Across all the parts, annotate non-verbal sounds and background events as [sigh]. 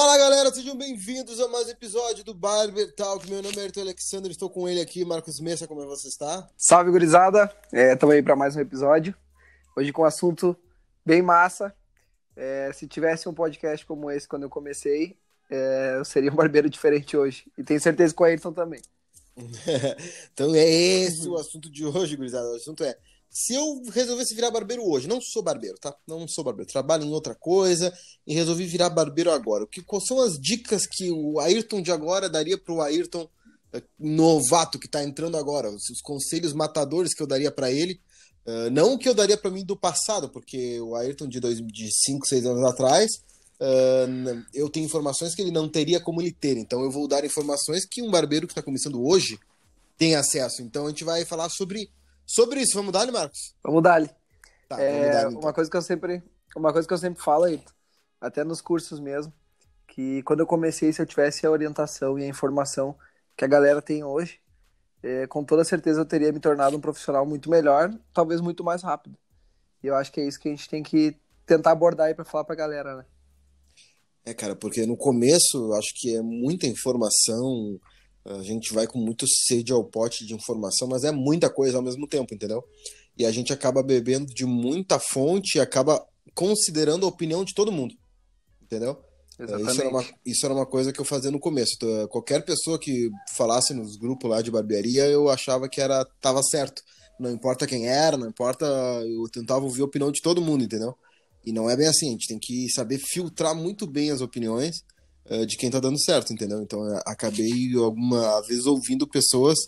Fala galera, sejam bem-vindos a mais um episódio do Barber Talk. Meu nome é Arthur Alexandre, estou com ele aqui, Marcos Messa, como é que você está? Salve gurizada, estamos é, aí para mais um episódio. Hoje com um assunto bem massa. É, se tivesse um podcast como esse quando eu comecei, é, eu seria um barbeiro diferente hoje. E tenho certeza que o Ayrton também. [laughs] então é esse o assunto de hoje, gurizada. O assunto é se eu resolvesse virar barbeiro hoje, não sou barbeiro, tá? Não sou barbeiro, trabalho em outra coisa e resolvi virar barbeiro agora. O que, quais são as dicas que o Ayrton de agora daria pro Ayrton eh, novato que tá entrando agora? Os, os conselhos matadores que eu daria para ele. Uh, não o que eu daria para mim do passado, porque o Ayrton de 5, 6 anos atrás, uh, eu tenho informações que ele não teria como ele ter. Então eu vou dar informações que um barbeiro que está começando hoje tem acesso. Então a gente vai falar sobre Sobre isso, vamos dar, Marcos? Vamos dar. Tá, é, então. Uma coisa que eu sempre, uma coisa que eu sempre falo aí, até nos cursos mesmo, que quando eu comecei, se eu tivesse a orientação e a informação que a galera tem hoje, é, com toda certeza eu teria me tornado um profissional muito melhor, talvez muito mais rápido. E eu acho que é isso que a gente tem que tentar abordar aí para falar para a galera, né? É, cara, porque no começo eu acho que é muita informação, a gente vai com muito sede ao pote de informação, mas é muita coisa ao mesmo tempo, entendeu? E a gente acaba bebendo de muita fonte e acaba considerando a opinião de todo mundo, entendeu? Exatamente. Isso era, uma, isso era uma coisa que eu fazia no começo. Então, qualquer pessoa que falasse nos grupos lá de barbearia, eu achava que era tava certo. Não importa quem era, não importa. Eu tentava ouvir a opinião de todo mundo, entendeu? E não é bem assim. A gente tem que saber filtrar muito bem as opiniões uh, de quem tá dando certo, entendeu? Então acabei alguma vez ouvindo pessoas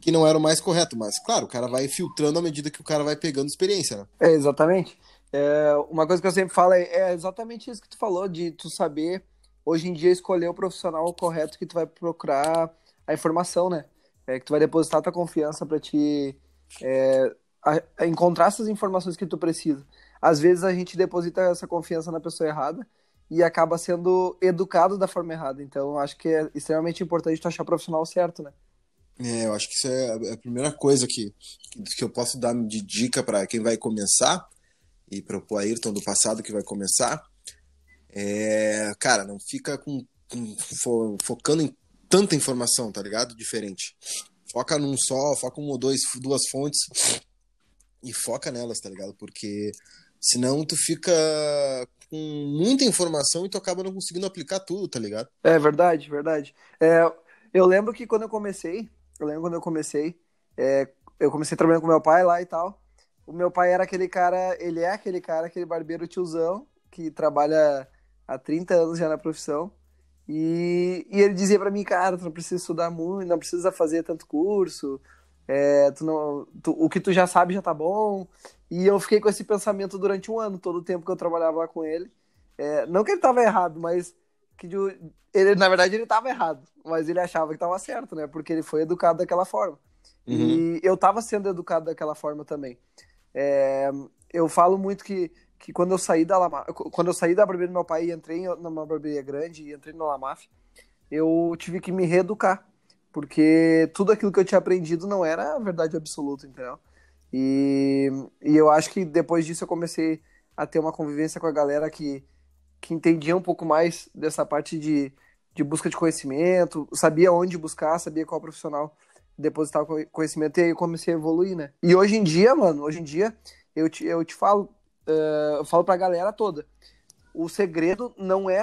que não eram mais correto, mas claro, o cara vai filtrando à medida que o cara vai pegando experiência, né? É, exatamente. É, uma coisa que eu sempre falo é, é, exatamente isso que tu falou, de tu saber, hoje em dia, escolher o profissional correto que tu vai procurar a informação, né? É, que tu vai depositar tua confiança para te é, a, a encontrar essas informações que tu precisa. Às vezes a gente deposita essa confiança na pessoa errada e acaba sendo educado da forma errada. Então, acho que é extremamente importante tu achar o profissional certo, né? É, eu acho que isso é a primeira coisa que, que eu posso dar de dica para quem vai começar e para o Ayrton do passado que vai começar. É, cara, não fica com, com fo, focando em tanta informação, tá ligado? Diferente. Foca num só, foca um ou dois, duas fontes e foca nelas, tá ligado? Porque senão tu fica com muita informação e tu acaba não conseguindo aplicar tudo, tá ligado? É verdade, verdade. É, eu lembro que quando eu comecei, eu lembro quando eu comecei, é, eu comecei trabalhando com meu pai lá e tal. O meu pai era aquele cara, ele é aquele cara, aquele barbeiro tiozão, que trabalha há 30 anos já na profissão. E, e ele dizia para mim, cara, tu não precisa estudar muito, não precisa fazer tanto curso, é, tu não, tu, o que tu já sabe já tá bom. E eu fiquei com esse pensamento durante um ano, todo o tempo que eu trabalhava lá com ele. É, não que ele tava errado, mas que de, ele, na verdade ele tava errado, mas ele achava que tava certo, né? Porque ele foi educado daquela forma. Uhum. E eu tava sendo educado daquela forma também. É, eu falo muito que, que quando eu saí da Lama, quando eu saí da barbearia do meu pai e entrei numa barbearia grande e entrei na Lamaf, eu tive que me reeducar porque tudo aquilo que eu tinha aprendido não era a verdade absoluta, entendeu? E, e eu acho que depois disso eu comecei a ter uma convivência com a galera que, que entendia um pouco mais dessa parte de, de busca de conhecimento, sabia onde buscar, sabia qual profissional depositar o conhecimento, e aí eu comecei a evoluir, né? E hoje em dia, mano, hoje em dia, eu te, eu te falo, uh, eu falo pra galera toda, o segredo não é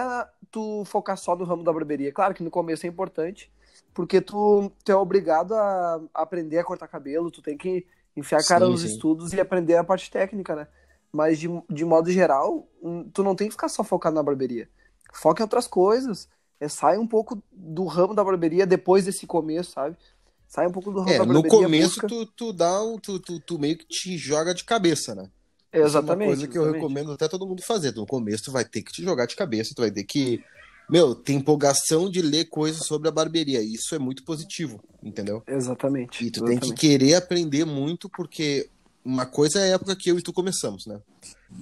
tu focar só no ramo da barbearia. Claro que no começo é importante, porque tu, tu é obrigado a aprender a cortar cabelo, tu tem que enfiar a cara sim, nos sim. estudos e aprender a parte técnica, né? Mas de, de modo geral, hum, tu não tem que ficar só focado na barbearia. Foca em outras coisas. É, sai um pouco do ramo da barbearia depois desse começo, sabe? Sai um pouco do ramo é, da barbearia. No começo busca... tu, tu dá um, tu, tu, tu, meio que te joga de cabeça, né? Exatamente. é uma coisa que exatamente. eu recomendo até todo mundo fazer. No começo tu vai ter que te jogar de cabeça, tu vai ter que meu, tem empolgação de ler coisas sobre a barbearia. Isso é muito positivo, entendeu? Exatamente. E tu exatamente. tem que querer aprender muito, porque uma coisa é a época que eu e tu começamos, né?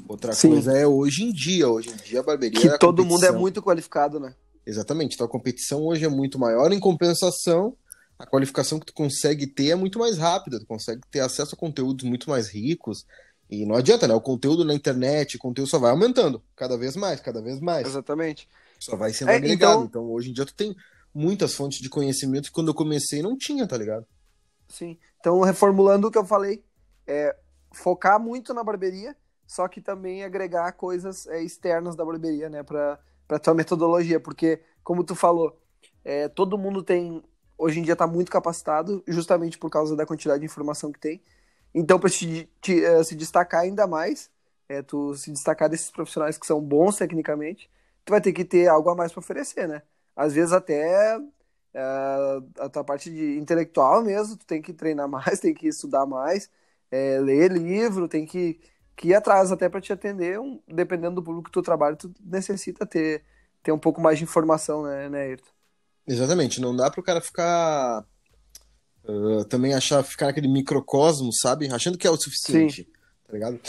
Outra Sim. coisa é hoje em dia. Hoje em dia a barbearia. Que é a todo mundo é muito qualificado, né? Exatamente. Então a competição hoje é muito maior. Em compensação, a qualificação que tu consegue ter é muito mais rápida. Tu consegue ter acesso a conteúdos muito mais ricos. E não adianta, né? O conteúdo na internet, o conteúdo só vai aumentando cada vez mais, cada vez mais. Exatamente. Só vai sendo é, agregado. Então... então, hoje em dia tu tem muitas fontes de conhecimento que quando eu comecei não tinha, tá ligado? Sim. Então, reformulando o que eu falei, é focar muito na barbearia, só que também agregar coisas é, externas da barbearia, né, para para tua metodologia, porque como tu falou, é, todo mundo tem hoje em dia está muito capacitado, justamente por causa da quantidade de informação que tem. Então, para te, te, uh, se destacar ainda mais, é, tu se destacar desses profissionais que são bons tecnicamente, tu vai ter que ter algo a mais para oferecer, né? Às vezes até uh, a tua parte de intelectual mesmo, tu tem que treinar [laughs] mais, tem que estudar mais, é, ler livro, tem que, que ir atrás até para te atender, um, dependendo do público que tu trabalha, tu necessita ter, ter um pouco mais de informação, né, né Ayrton? Exatamente, não dá para o cara ficar uh, também achar ficar naquele microcosmo, sabe? Achando que é o suficiente, Sim. tá ligado?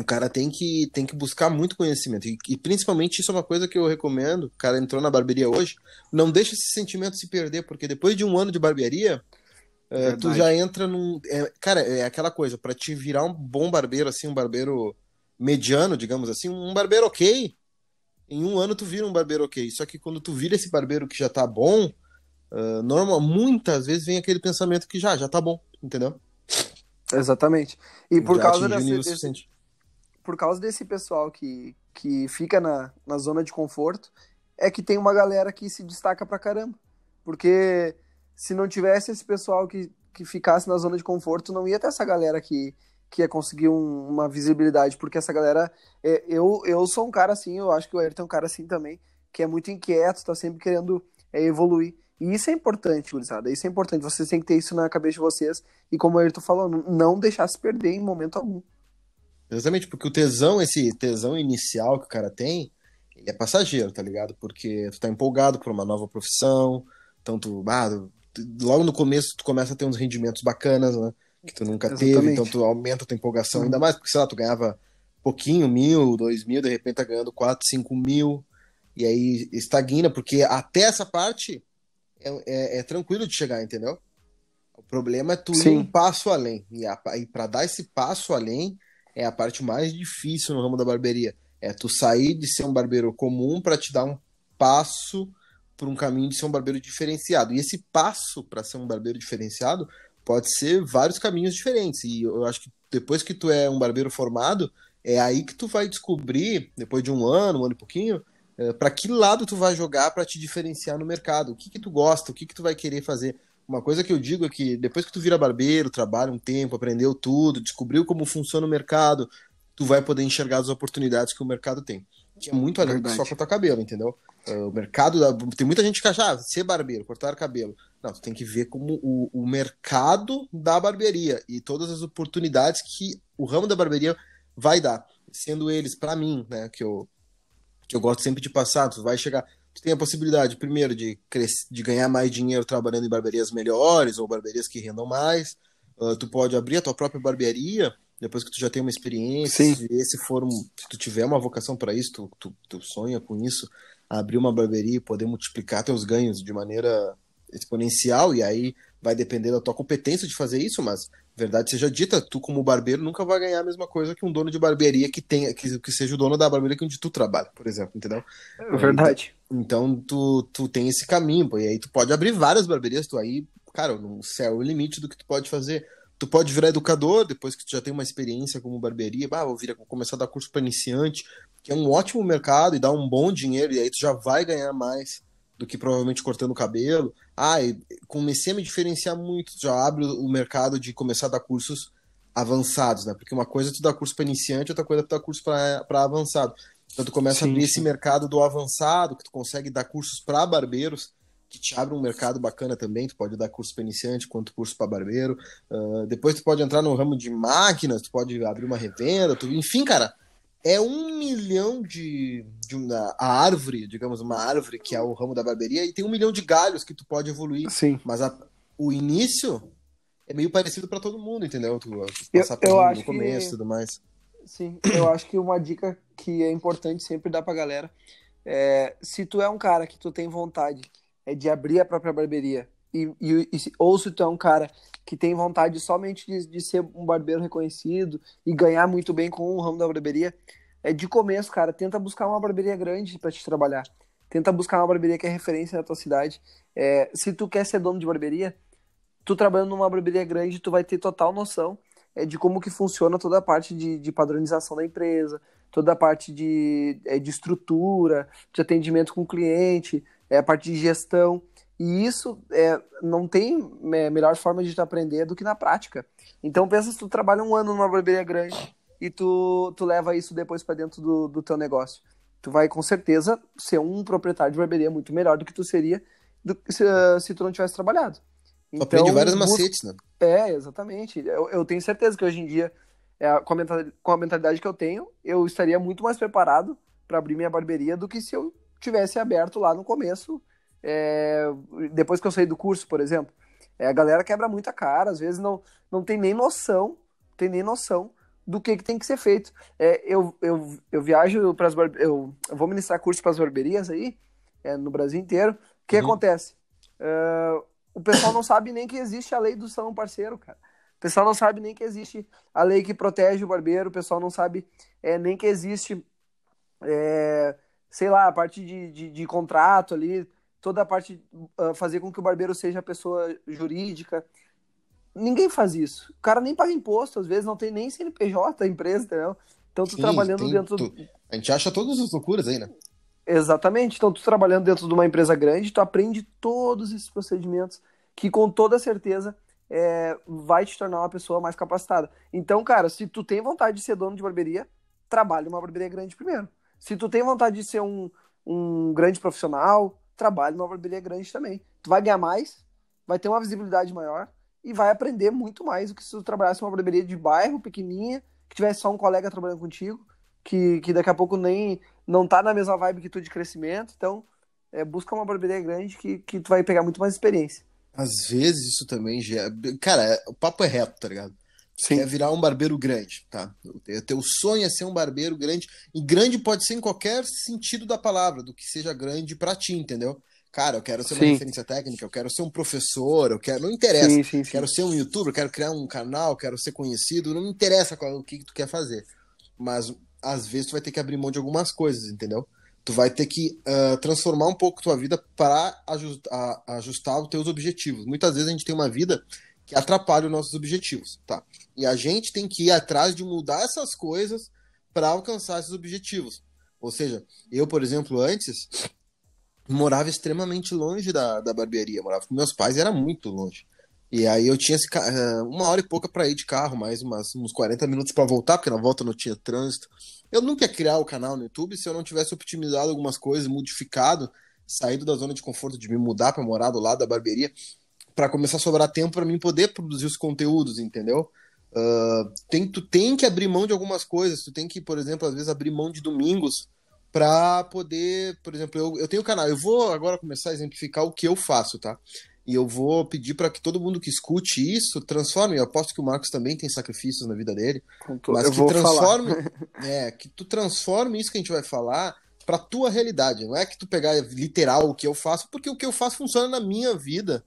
O cara tem que, tem que buscar muito conhecimento. E, e, principalmente isso é uma coisa que eu recomendo. O cara entrou na barbearia hoje, não deixa esse sentimento se perder, porque depois de um ano de barbearia, uh, tu já entra num. É, cara, é aquela coisa, para te virar um bom barbeiro, assim, um barbeiro mediano, digamos assim, um barbeiro ok, em um ano tu vira um barbeiro ok. Só que quando tu vira esse barbeiro que já tá bom, uh, normal, muitas vezes vem aquele pensamento que já, já tá bom, entendeu? Exatamente. E por já causa desse, desse, por causa desse pessoal que, que fica na, na zona de conforto, é que tem uma galera que se destaca pra caramba. Porque se não tivesse esse pessoal que, que ficasse na zona de conforto, não ia ter essa galera que, que é conseguir um, uma visibilidade, porque essa galera. É, eu, eu sou um cara assim, eu acho que o Ayrton é um cara assim também, que é muito inquieto, tá sempre querendo é, evoluir. E isso é importante, gurizada. Isso é importante. Vocês têm que ter isso na cabeça de vocês. E como o Ayrton falou, não deixar se perder em momento algum. Exatamente, porque o tesão, esse tesão inicial que o cara tem, ele é passageiro, tá ligado? Porque tu tá empolgado por uma nova profissão, então tu, ah, logo no começo tu começa a ter uns rendimentos bacanas, né? que tu nunca Exatamente. teve, então tu aumenta a tua empolgação, uhum. ainda mais porque, sei lá, tu ganhava pouquinho, mil, dois mil, de repente tá ganhando quatro, cinco mil, e aí estagna, porque até essa parte é, é, é tranquilo de chegar, entendeu? O problema é tu Sim. ir um passo além, e, e para dar esse passo além é a parte mais difícil no ramo da barbearia, é tu sair de ser um barbeiro comum para te dar um passo por um caminho de ser um barbeiro diferenciado. E esse passo para ser um barbeiro diferenciado pode ser vários caminhos diferentes. E eu acho que depois que tu é um barbeiro formado, é aí que tu vai descobrir, depois de um ano, um ano e pouquinho, é, para que lado tu vai jogar para te diferenciar no mercado. O que que tu gosta, o que que tu vai querer fazer. Uma coisa que eu digo é que depois que tu vira barbeiro, trabalha um tempo, aprendeu tudo, descobriu como funciona o mercado, tu vai poder enxergar as oportunidades que o mercado tem. Que é muito além Verdade. do só cortar cabelo, entendeu? É, o mercado, da... tem muita gente que acha, ah, ser barbeiro, cortar cabelo. Não, tu tem que ver como o, o mercado da barbearia e todas as oportunidades que o ramo da barbearia vai dar. Sendo eles, para mim, né, que eu, que eu gosto sempre de passar, tu vai chegar. Tu tem a possibilidade, primeiro, de, crescer, de ganhar mais dinheiro trabalhando em barbearias melhores ou barbearias que rendam mais. Uh, tu pode abrir a tua própria barbearia depois que tu já tem uma experiência. Sim. Se esse for um, se tu tiver uma vocação para isso, tu, tu, tu sonha com isso, abrir uma barbearia e poder multiplicar teus ganhos de maneira exponencial, e aí vai depender da tua competência de fazer isso, mas verdade seja dita, tu como barbeiro nunca vai ganhar a mesma coisa que um dono de barbearia que tenha que, que seja o dono da barbearia que onde tu trabalha, por exemplo, entendeu? É verdade. Então, então tu, tu tem esse caminho, pô, e aí tu pode abrir várias barbearias, tu aí, cara, no céu é o limite do que tu pode fazer. Tu pode virar educador depois que tu já tem uma experiência como barbearia, bah, vou, vou começar a dar curso para iniciante, que é um ótimo mercado e dá um bom dinheiro, e aí tu já vai ganhar mais do que provavelmente cortando o cabelo. Ah, comecei a me diferenciar muito, já abre o mercado de começar a dar cursos avançados, né? Porque uma coisa é tu dar curso para iniciante, outra coisa é tu dar curso para avançado. Então tu começa sim, a abrir sim. esse mercado do avançado, que tu consegue dar cursos para barbeiros, que te abre um mercado bacana também. Tu pode dar curso para iniciante, quanto curso para barbeiro. Uh, depois tu pode entrar no ramo de máquinas, tu pode abrir uma revenda, tu... enfim, cara é um milhão de, de uma, a árvore, digamos, uma árvore que é o ramo da barbearia, e tem um milhão de galhos que tu pode evoluir. Sim. Mas a, o início é meio parecido para todo mundo, entendeu? Tu, tu passar eu, eu começo e tudo mais. Sim, eu acho que uma dica que é importante sempre dar pra galera é se tu é um cara que tu tem vontade é de abrir a própria barbearia e, e, e, ou se tu é um cara que tem vontade somente de, de ser um barbeiro reconhecido e ganhar muito bem com o ramo da barbearia, é de começo, cara, tenta buscar uma barbearia grande para te trabalhar. Tenta buscar uma barbearia que é referência na tua cidade. É, se tu quer ser dono de barbearia, tu trabalhando numa barbearia grande, tu vai ter total noção de como que funciona toda a parte de, de padronização da empresa, toda a parte de, é, de estrutura, de atendimento com o cliente, é, a parte de gestão. E isso é, não tem é, melhor forma de tu aprender do que na prática. Então pensa se tu trabalha um ano numa barbearia grande e tu, tu leva isso depois para dentro do, do teu negócio tu vai com certeza ser um proprietário de barbearia muito melhor do que tu seria do, se, se tu não tivesse trabalhado. Então, Aprende vários macetes, né? É, exatamente. Eu, eu tenho certeza que hoje em dia, é, com, a mentalidade, com a mentalidade que eu tenho, eu estaria muito mais preparado para abrir minha barbearia do que se eu tivesse aberto lá no começo, é, depois que eu saí do curso, por exemplo. É, a galera quebra muita cara, às vezes não, não tem nem noção, tem nem noção do que, que tem que ser feito. É, eu, eu, eu viajo para as eu, eu vou ministrar curso para as barberias aí, é, no Brasil inteiro. O que uhum. acontece? Uh, o pessoal não sabe nem que existe a lei do salão parceiro, cara. O pessoal não sabe nem que existe a lei que protege o barbeiro, o pessoal não sabe é, nem que existe, é, sei lá, a parte de, de, de, contrato ali, toda a parte, uh, fazer com que o barbeiro seja pessoa jurídica. Ninguém faz isso. O cara nem paga imposto, às vezes não tem nem CNPJ a empresa, entendeu? Então tu Sim, trabalhando tem, dentro. Tu... A gente acha todas as loucuras aí, né? Exatamente. Então tu trabalhando dentro de uma empresa grande, tu aprende todos esses procedimentos que com toda certeza é, vai te tornar uma pessoa mais capacitada. Então, cara, se tu tem vontade de ser dono de barbearia, trabalhe uma barbearia grande primeiro. Se tu tem vontade de ser um, um grande profissional, trabalhe numa barbearia grande também. Tu vai ganhar mais, vai ter uma visibilidade maior e vai aprender muito mais do que se tu trabalhasse uma barbearia de bairro, pequenininha, que tivesse só um colega trabalhando contigo, que, que daqui a pouco nem não tá na mesma vibe que tu de crescimento. Então, é, busca uma barbearia grande que, que tu vai pegar muito mais experiência. Às vezes isso também já. Cara, é, o papo é reto, tá ligado? Sim. Quer virar um barbeiro grande, tá? O teu sonho é ser um barbeiro grande. E grande pode ser em qualquer sentido da palavra, do que seja grande para ti, entendeu? Cara, eu quero ser uma sim. referência técnica, eu quero ser um professor, eu quero. Não interessa. Sim, sim, quero ser um youtuber, quero criar um canal, quero ser conhecido. Não me interessa qual, o que, que tu quer fazer. Mas às vezes tu vai ter que abrir mão de algumas coisas, entendeu? Tu vai ter que uh, transformar um pouco tua vida para ajustar, ajustar os teus objetivos. Muitas vezes a gente tem uma vida que atrapalha os nossos objetivos, tá? E a gente tem que ir atrás de mudar essas coisas para alcançar esses objetivos. Ou seja, eu, por exemplo, antes morava extremamente longe da, da barbearia, morava com meus pais era muito longe. E aí eu tinha uh, uma hora e pouca para ir de carro, mais umas, uns 40 minutos para voltar, porque na volta não tinha trânsito. Eu nunca ia criar o canal no YouTube se eu não tivesse otimizado algumas coisas, modificado, saído da zona de conforto de me mudar para morar do lado da barbearia, para começar a sobrar tempo para mim poder produzir os conteúdos, entendeu? Uh, tem, tu tem que abrir mão de algumas coisas, tu tem que, por exemplo, às vezes abrir mão de domingos para poder, por exemplo, eu, eu tenho canal, eu vou agora começar a exemplificar o que eu faço, tá? E eu vou pedir para que todo mundo que escute isso transforme. Eu aposto que o Marcos também tem sacrifícios na vida dele, mas eu que transforme, [laughs] é, que tu transforme isso que a gente vai falar para tua realidade. Não é que tu pegar literal o que eu faço, porque o que eu faço funciona na minha vida.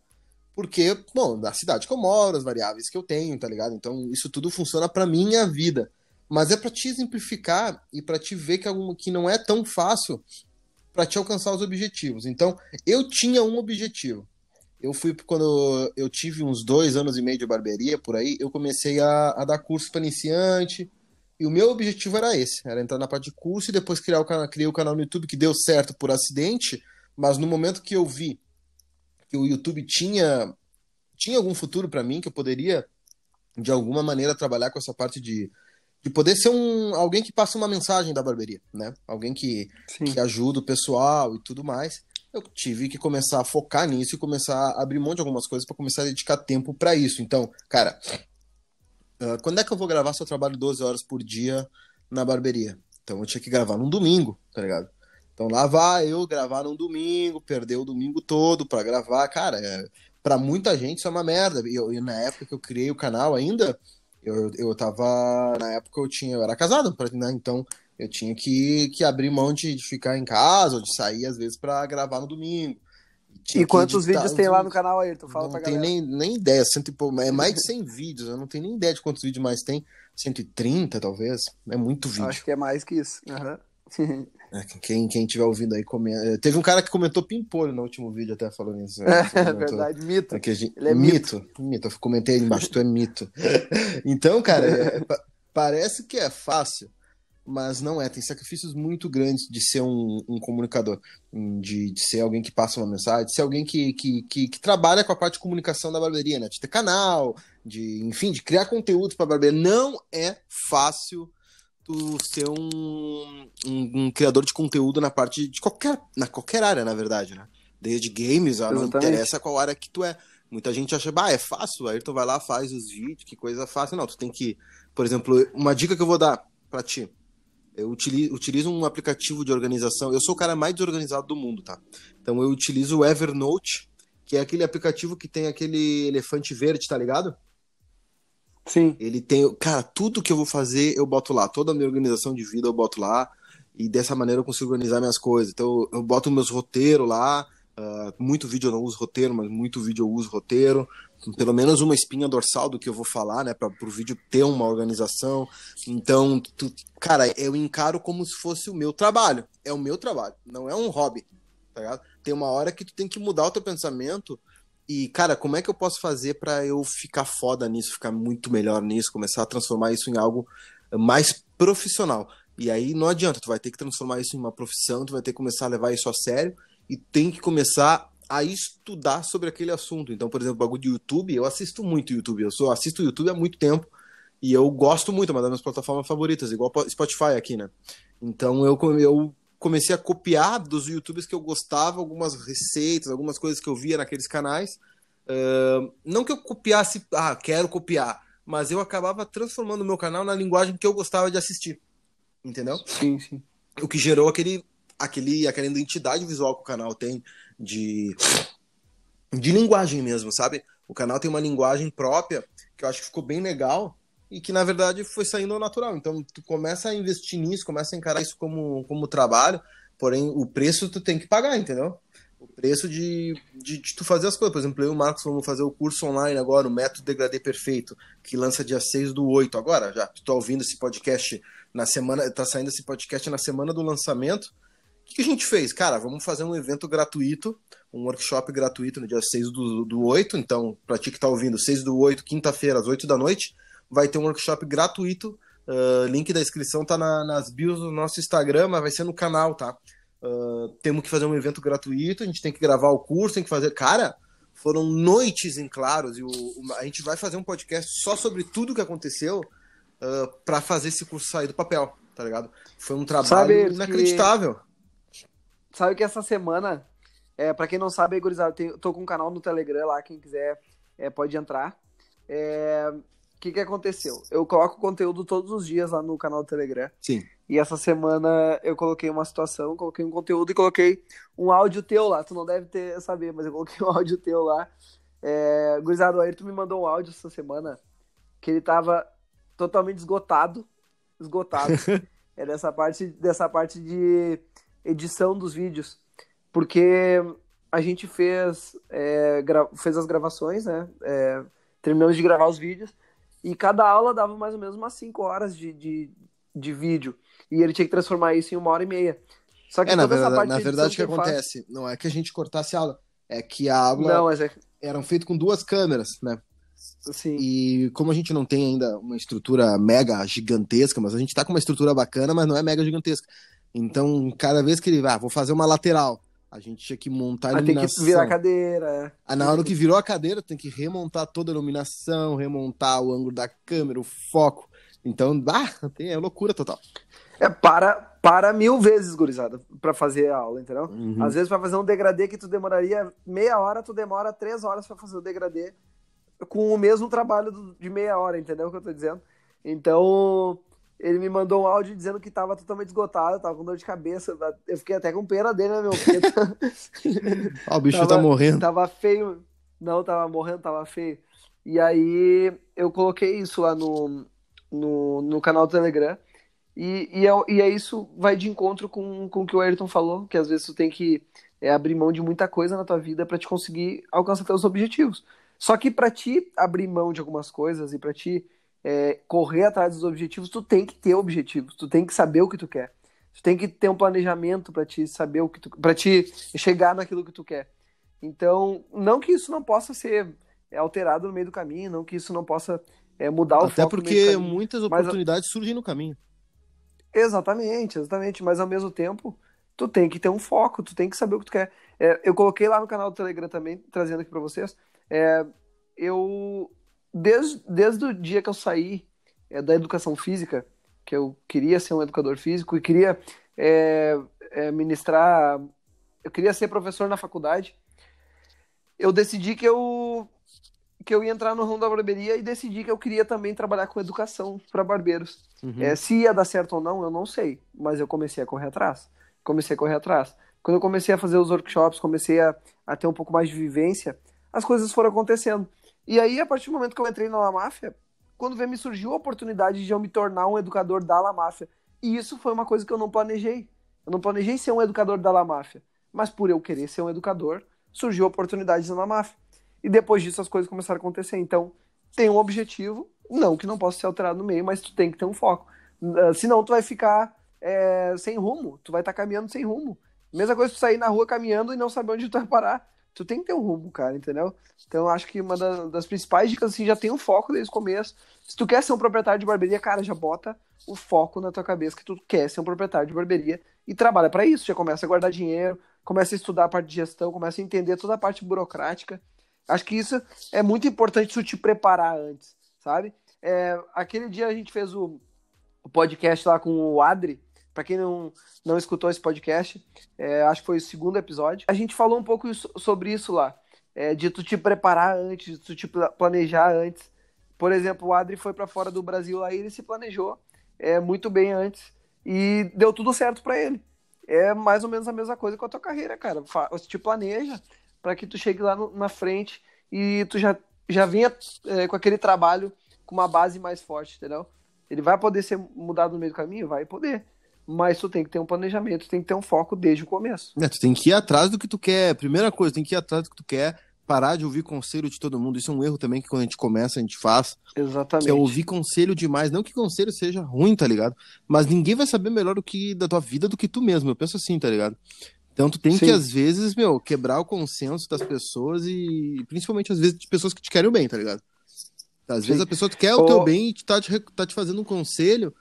Porque, bom, na cidade que eu moro, as variáveis que eu tenho, tá ligado? Então, isso tudo funciona para minha vida mas é para te exemplificar e para te ver que, algum, que não é tão fácil para te alcançar os objetivos. Então, eu tinha um objetivo. Eu fui quando eu tive uns dois anos e meio de barbearia por aí, eu comecei a, a dar curso para iniciante. E o meu objetivo era esse, era entrar na parte de curso e depois criar o canal, criei o canal no YouTube que deu certo por acidente, mas no momento que eu vi que o YouTube tinha tinha algum futuro para mim, que eu poderia de alguma maneira trabalhar com essa parte de de poder ser um alguém que passa uma mensagem da barbearia, né? Alguém que, que ajuda o pessoal e tudo mais. Eu tive que começar a focar nisso e começar a abrir mão de algumas coisas para começar a dedicar tempo para isso. Então, cara, uh, quando é que eu vou gravar se eu trabalho 12 horas por dia na barbearia? Então eu tinha que gravar num domingo, tá ligado? Então lá vai eu gravar num domingo, perder o domingo todo para gravar. Cara, é, para muita gente isso é uma merda. E, eu, na época que eu criei o canal ainda, eu, eu tava. Na época eu tinha. Eu era casado, né? Então eu tinha que, que abrir mão de, de ficar em casa ou de sair às vezes para gravar no domingo. e quantos vídeos tem lá no canal, Ayrton? Fala não galera. nem, nem ideia, cento e é mais de 100 vídeos, eu não tenho nem ideia de quantos vídeos mais tem. 130, talvez. É muito vídeo. Acho que é mais que isso. Uhum. É, quem, quem tiver ouvindo aí, comenta. Teve um cara que comentou pimpolho no último vídeo, até falando isso. É, é verdade, mito. É gente... Ele é mito. mito. Mito. Eu comentei aí embaixo, tu é mito. [laughs] então, cara, é, parece que é fácil, mas não é. Tem sacrifícios muito grandes de ser um, um comunicador, de, de, ser alguém que passa uma mensagem, de ser alguém que, que, que, que, trabalha com a parte de comunicação da barbearia, né? De ter canal, de, enfim, de criar conteúdo para barbearia. Não é fácil tu ser um, um, um, criador de conteúdo na parte de qualquer, na qualquer área, na verdade, né? Desde games, ó, não interessa qual área que tu é. Muita gente acha, bah, é fácil, aí tu vai lá, faz os vídeos, que coisa fácil. Não, tu tem que, por exemplo, uma dica que eu vou dar para ti. Eu utilizo, utilizo um aplicativo de organização. Eu sou o cara mais desorganizado do mundo, tá? Então eu utilizo o Evernote, que é aquele aplicativo que tem aquele elefante verde, tá ligado? Sim. Ele tem. Cara, tudo que eu vou fazer, eu boto lá. Toda a minha organização de vida eu boto lá. E dessa maneira eu consigo organizar minhas coisas. Então eu boto meus roteiros lá. Uh, muito vídeo eu não uso roteiro, mas muito vídeo eu uso roteiro. Pelo menos uma espinha dorsal do que eu vou falar, né? Para o vídeo ter uma organização. Então, tu, cara, eu encaro como se fosse o meu trabalho. É o meu trabalho, não é um hobby. Tá? Tem uma hora que tu tem que mudar o teu pensamento e, cara, como é que eu posso fazer para eu ficar foda nisso, ficar muito melhor nisso, começar a transformar isso em algo mais profissional? E aí não adianta, tu vai ter que transformar isso em uma profissão, tu vai ter que começar a levar isso a sério e tem que começar a estudar sobre aquele assunto. Então, por exemplo, o bagulho de YouTube, eu assisto muito YouTube, eu sou assisto YouTube há muito tempo e eu gosto muito, é uma das minhas plataformas favoritas, igual Spotify aqui, né? Então eu, eu comecei a copiar dos youtubers que eu gostava, algumas receitas, algumas coisas que eu via naqueles canais. Uh, não que eu copiasse, ah, quero copiar, mas eu acabava transformando o meu canal na linguagem que eu gostava de assistir. Entendeu? Sim, sim. O que gerou aquele, aquele, aquela identidade visual que o canal tem de, de linguagem mesmo, sabe? O canal tem uma linguagem própria que eu acho que ficou bem legal e que na verdade foi saindo natural. Então tu começa a investir nisso, começa a encarar isso como, como trabalho, porém o preço tu tem que pagar, entendeu? O preço de, de, de tu fazer as coisas. Por exemplo, eu e o Marcos vamos fazer o curso online agora, o Método Degradê Perfeito, que lança dia 6 do 8 agora, já tu tá ouvindo esse podcast na semana, tá saindo esse podcast na semana do lançamento. O que, a gente fez? Cara, vamos fazer um evento gratuito, um workshop gratuito no dia 6 do, do 8. Então, pra ti que tá ouvindo, 6 do 8, quinta-feira, às 8 da noite vai ter um workshop gratuito. Uh, link da inscrição tá na, nas bios do nosso Instagram, mas vai ser no canal, tá? Uh, temos que fazer um evento gratuito, a gente tem que gravar o curso, tem que fazer. Cara, foram noites em claros e o, o, a gente vai fazer um podcast só sobre tudo que aconteceu uh, para fazer esse curso sair do papel, tá ligado? Foi um trabalho sabe inacreditável. Que... Sabe que essa semana, é, para quem não sabe, gurizada, eu tô com um canal no Telegram lá, quem quiser é, pode entrar. É, que, que aconteceu? Eu coloco conteúdo todos os dias lá no canal do Telegram. Sim. E essa semana eu coloquei uma situação, coloquei um conteúdo e coloquei um áudio teu lá. Tu não deve ter saber, mas eu coloquei um áudio teu lá. É, Gurizado, aí tu me mandou um áudio essa semana que ele tava totalmente esgotado. Esgotado. [laughs] é dessa parte, dessa parte de edição dos vídeos. Porque a gente fez, é, fez as gravações, né? É, terminamos de gravar os vídeos. E cada aula dava mais ou menos umas 5 horas de, de, de vídeo. E ele tinha que transformar isso em uma hora e meia. Só que é, na verdade, na verdade o que, acontece? Faz... Não é que a gente cortasse a aula, é que a aula não, é... eram feitas com duas câmeras, né? Sim. E como a gente não tem ainda uma estrutura mega gigantesca, mas a gente tá com uma estrutura bacana, mas não é mega gigantesca. Então, cada vez que ele, ah, vou fazer uma lateral, a gente tinha que montar a iluminação. Tem que virar a cadeira. É. Ah, na hora que virou a cadeira, tem que remontar toda a iluminação, remontar o ângulo da câmera, o foco. Então, ah, é loucura total. É para, para mil vezes, gurizada, para fazer a aula, entendeu? Uhum. Às vezes, para fazer um degradê que tu demoraria meia hora, tu demora três horas para fazer o degradê com o mesmo trabalho de meia hora, entendeu o que eu tô dizendo? Então, ele me mandou um áudio dizendo que tava totalmente esgotado, tava com dor de cabeça. Eu fiquei até com pena dele, né, meu? [laughs] Ó, o bicho tava, tá morrendo. Tava feio. Não, tava morrendo, tava feio. E aí eu coloquei isso lá no, no, no canal do Telegram. E, e, é, e é isso vai de encontro com, com o que o Ayrton falou, que às vezes tu tem que é abrir mão de muita coisa na tua vida para te conseguir alcançar teus objetivos. Só que para ti abrir mão de algumas coisas e para ti é, correr atrás dos objetivos, tu tem que ter objetivos, tu tem que saber o que tu quer. Tu tem que ter um planejamento para te saber o que tu, para te chegar naquilo que tu quer. Então, não que isso não possa ser alterado no meio do caminho, não que isso não possa é, mudar o Até porque muitas oportunidades mas, surgem no caminho. Exatamente, exatamente. Mas ao mesmo tempo, tu tem que ter um foco, tu tem que saber o que tu quer. É, eu coloquei lá no canal do Telegram também, trazendo aqui para vocês. É, eu, desde, desde o dia que eu saí é, da educação física, que eu queria ser um educador físico e queria é, é, ministrar, eu queria ser professor na faculdade, eu decidi que eu que eu ia entrar no ramo da barbearia e decidi que eu queria também trabalhar com educação para barbeiros. Uhum. É, se ia dar certo ou não, eu não sei, mas eu comecei a correr atrás. Comecei a correr atrás. Quando eu comecei a fazer os workshops, comecei a, a ter um pouco mais de vivência, as coisas foram acontecendo. E aí, a partir do momento que eu entrei na La Máfia, quando veio, me surgiu a oportunidade de eu me tornar um educador da La Máfia. E isso foi uma coisa que eu não planejei. Eu não planejei ser um educador da La Máfia. Mas por eu querer ser um educador, surgiu a oportunidade na La Máfia. E depois disso as coisas começaram a acontecer. Então, tem um objetivo, não que não possa ser alterado no meio, mas tu tem que ter um foco. Uh, senão tu vai ficar é, sem rumo, tu vai estar tá caminhando sem rumo. Mesma coisa tu sair na rua caminhando e não saber onde tu vai parar tu tem que ter um rumo, cara, entendeu? Então acho que uma das, principais dicas, assim, já tem um foco desde o começo. Se tu quer ser um proprietário de barbearia, cara, já bota o foco na tua cabeça que tu quer ser um proprietário de barbearia e trabalha para isso. Já começa a guardar dinheiro, começa a estudar a parte de gestão, começa a entender toda a parte burocrática. Acho que isso é muito importante tu te preparar antes, sabe? É, aquele dia a gente fez o, o podcast lá com o Adri, para quem não, não escutou esse podcast, é, acho que foi o segundo episódio. A gente falou um pouco isso, sobre isso lá, é, de tu te preparar antes, de tu te planejar antes. Por exemplo, o Adri foi para fora do Brasil lá e ele se planejou é, muito bem antes e deu tudo certo para ele. É mais ou menos a mesma coisa com a tua carreira, cara. Você te planeja para que tu chegue lá no, na frente e tu já, já venha é, com aquele trabalho com uma base mais forte, entendeu? Ele vai poder ser mudado no meio do caminho? Vai poder mas tu tem que ter um planejamento, tem que ter um foco desde o começo. É, tu tem que ir atrás do que tu quer. Primeira coisa, tem que ir atrás do que tu quer, parar de ouvir conselho de todo mundo. Isso é um erro também que quando a gente começa, a gente faz. Exatamente. Que é ouvir conselho demais. Não que conselho seja ruim, tá ligado? Mas ninguém vai saber melhor do que da tua vida do que tu mesmo. Eu penso assim, tá ligado? Então tu tem Sim. que, às vezes, meu, quebrar o consenso das pessoas e principalmente às vezes de pessoas que te querem o bem, tá ligado? Às Sim. vezes a pessoa quer o teu bem e tá te, tá te fazendo um conselho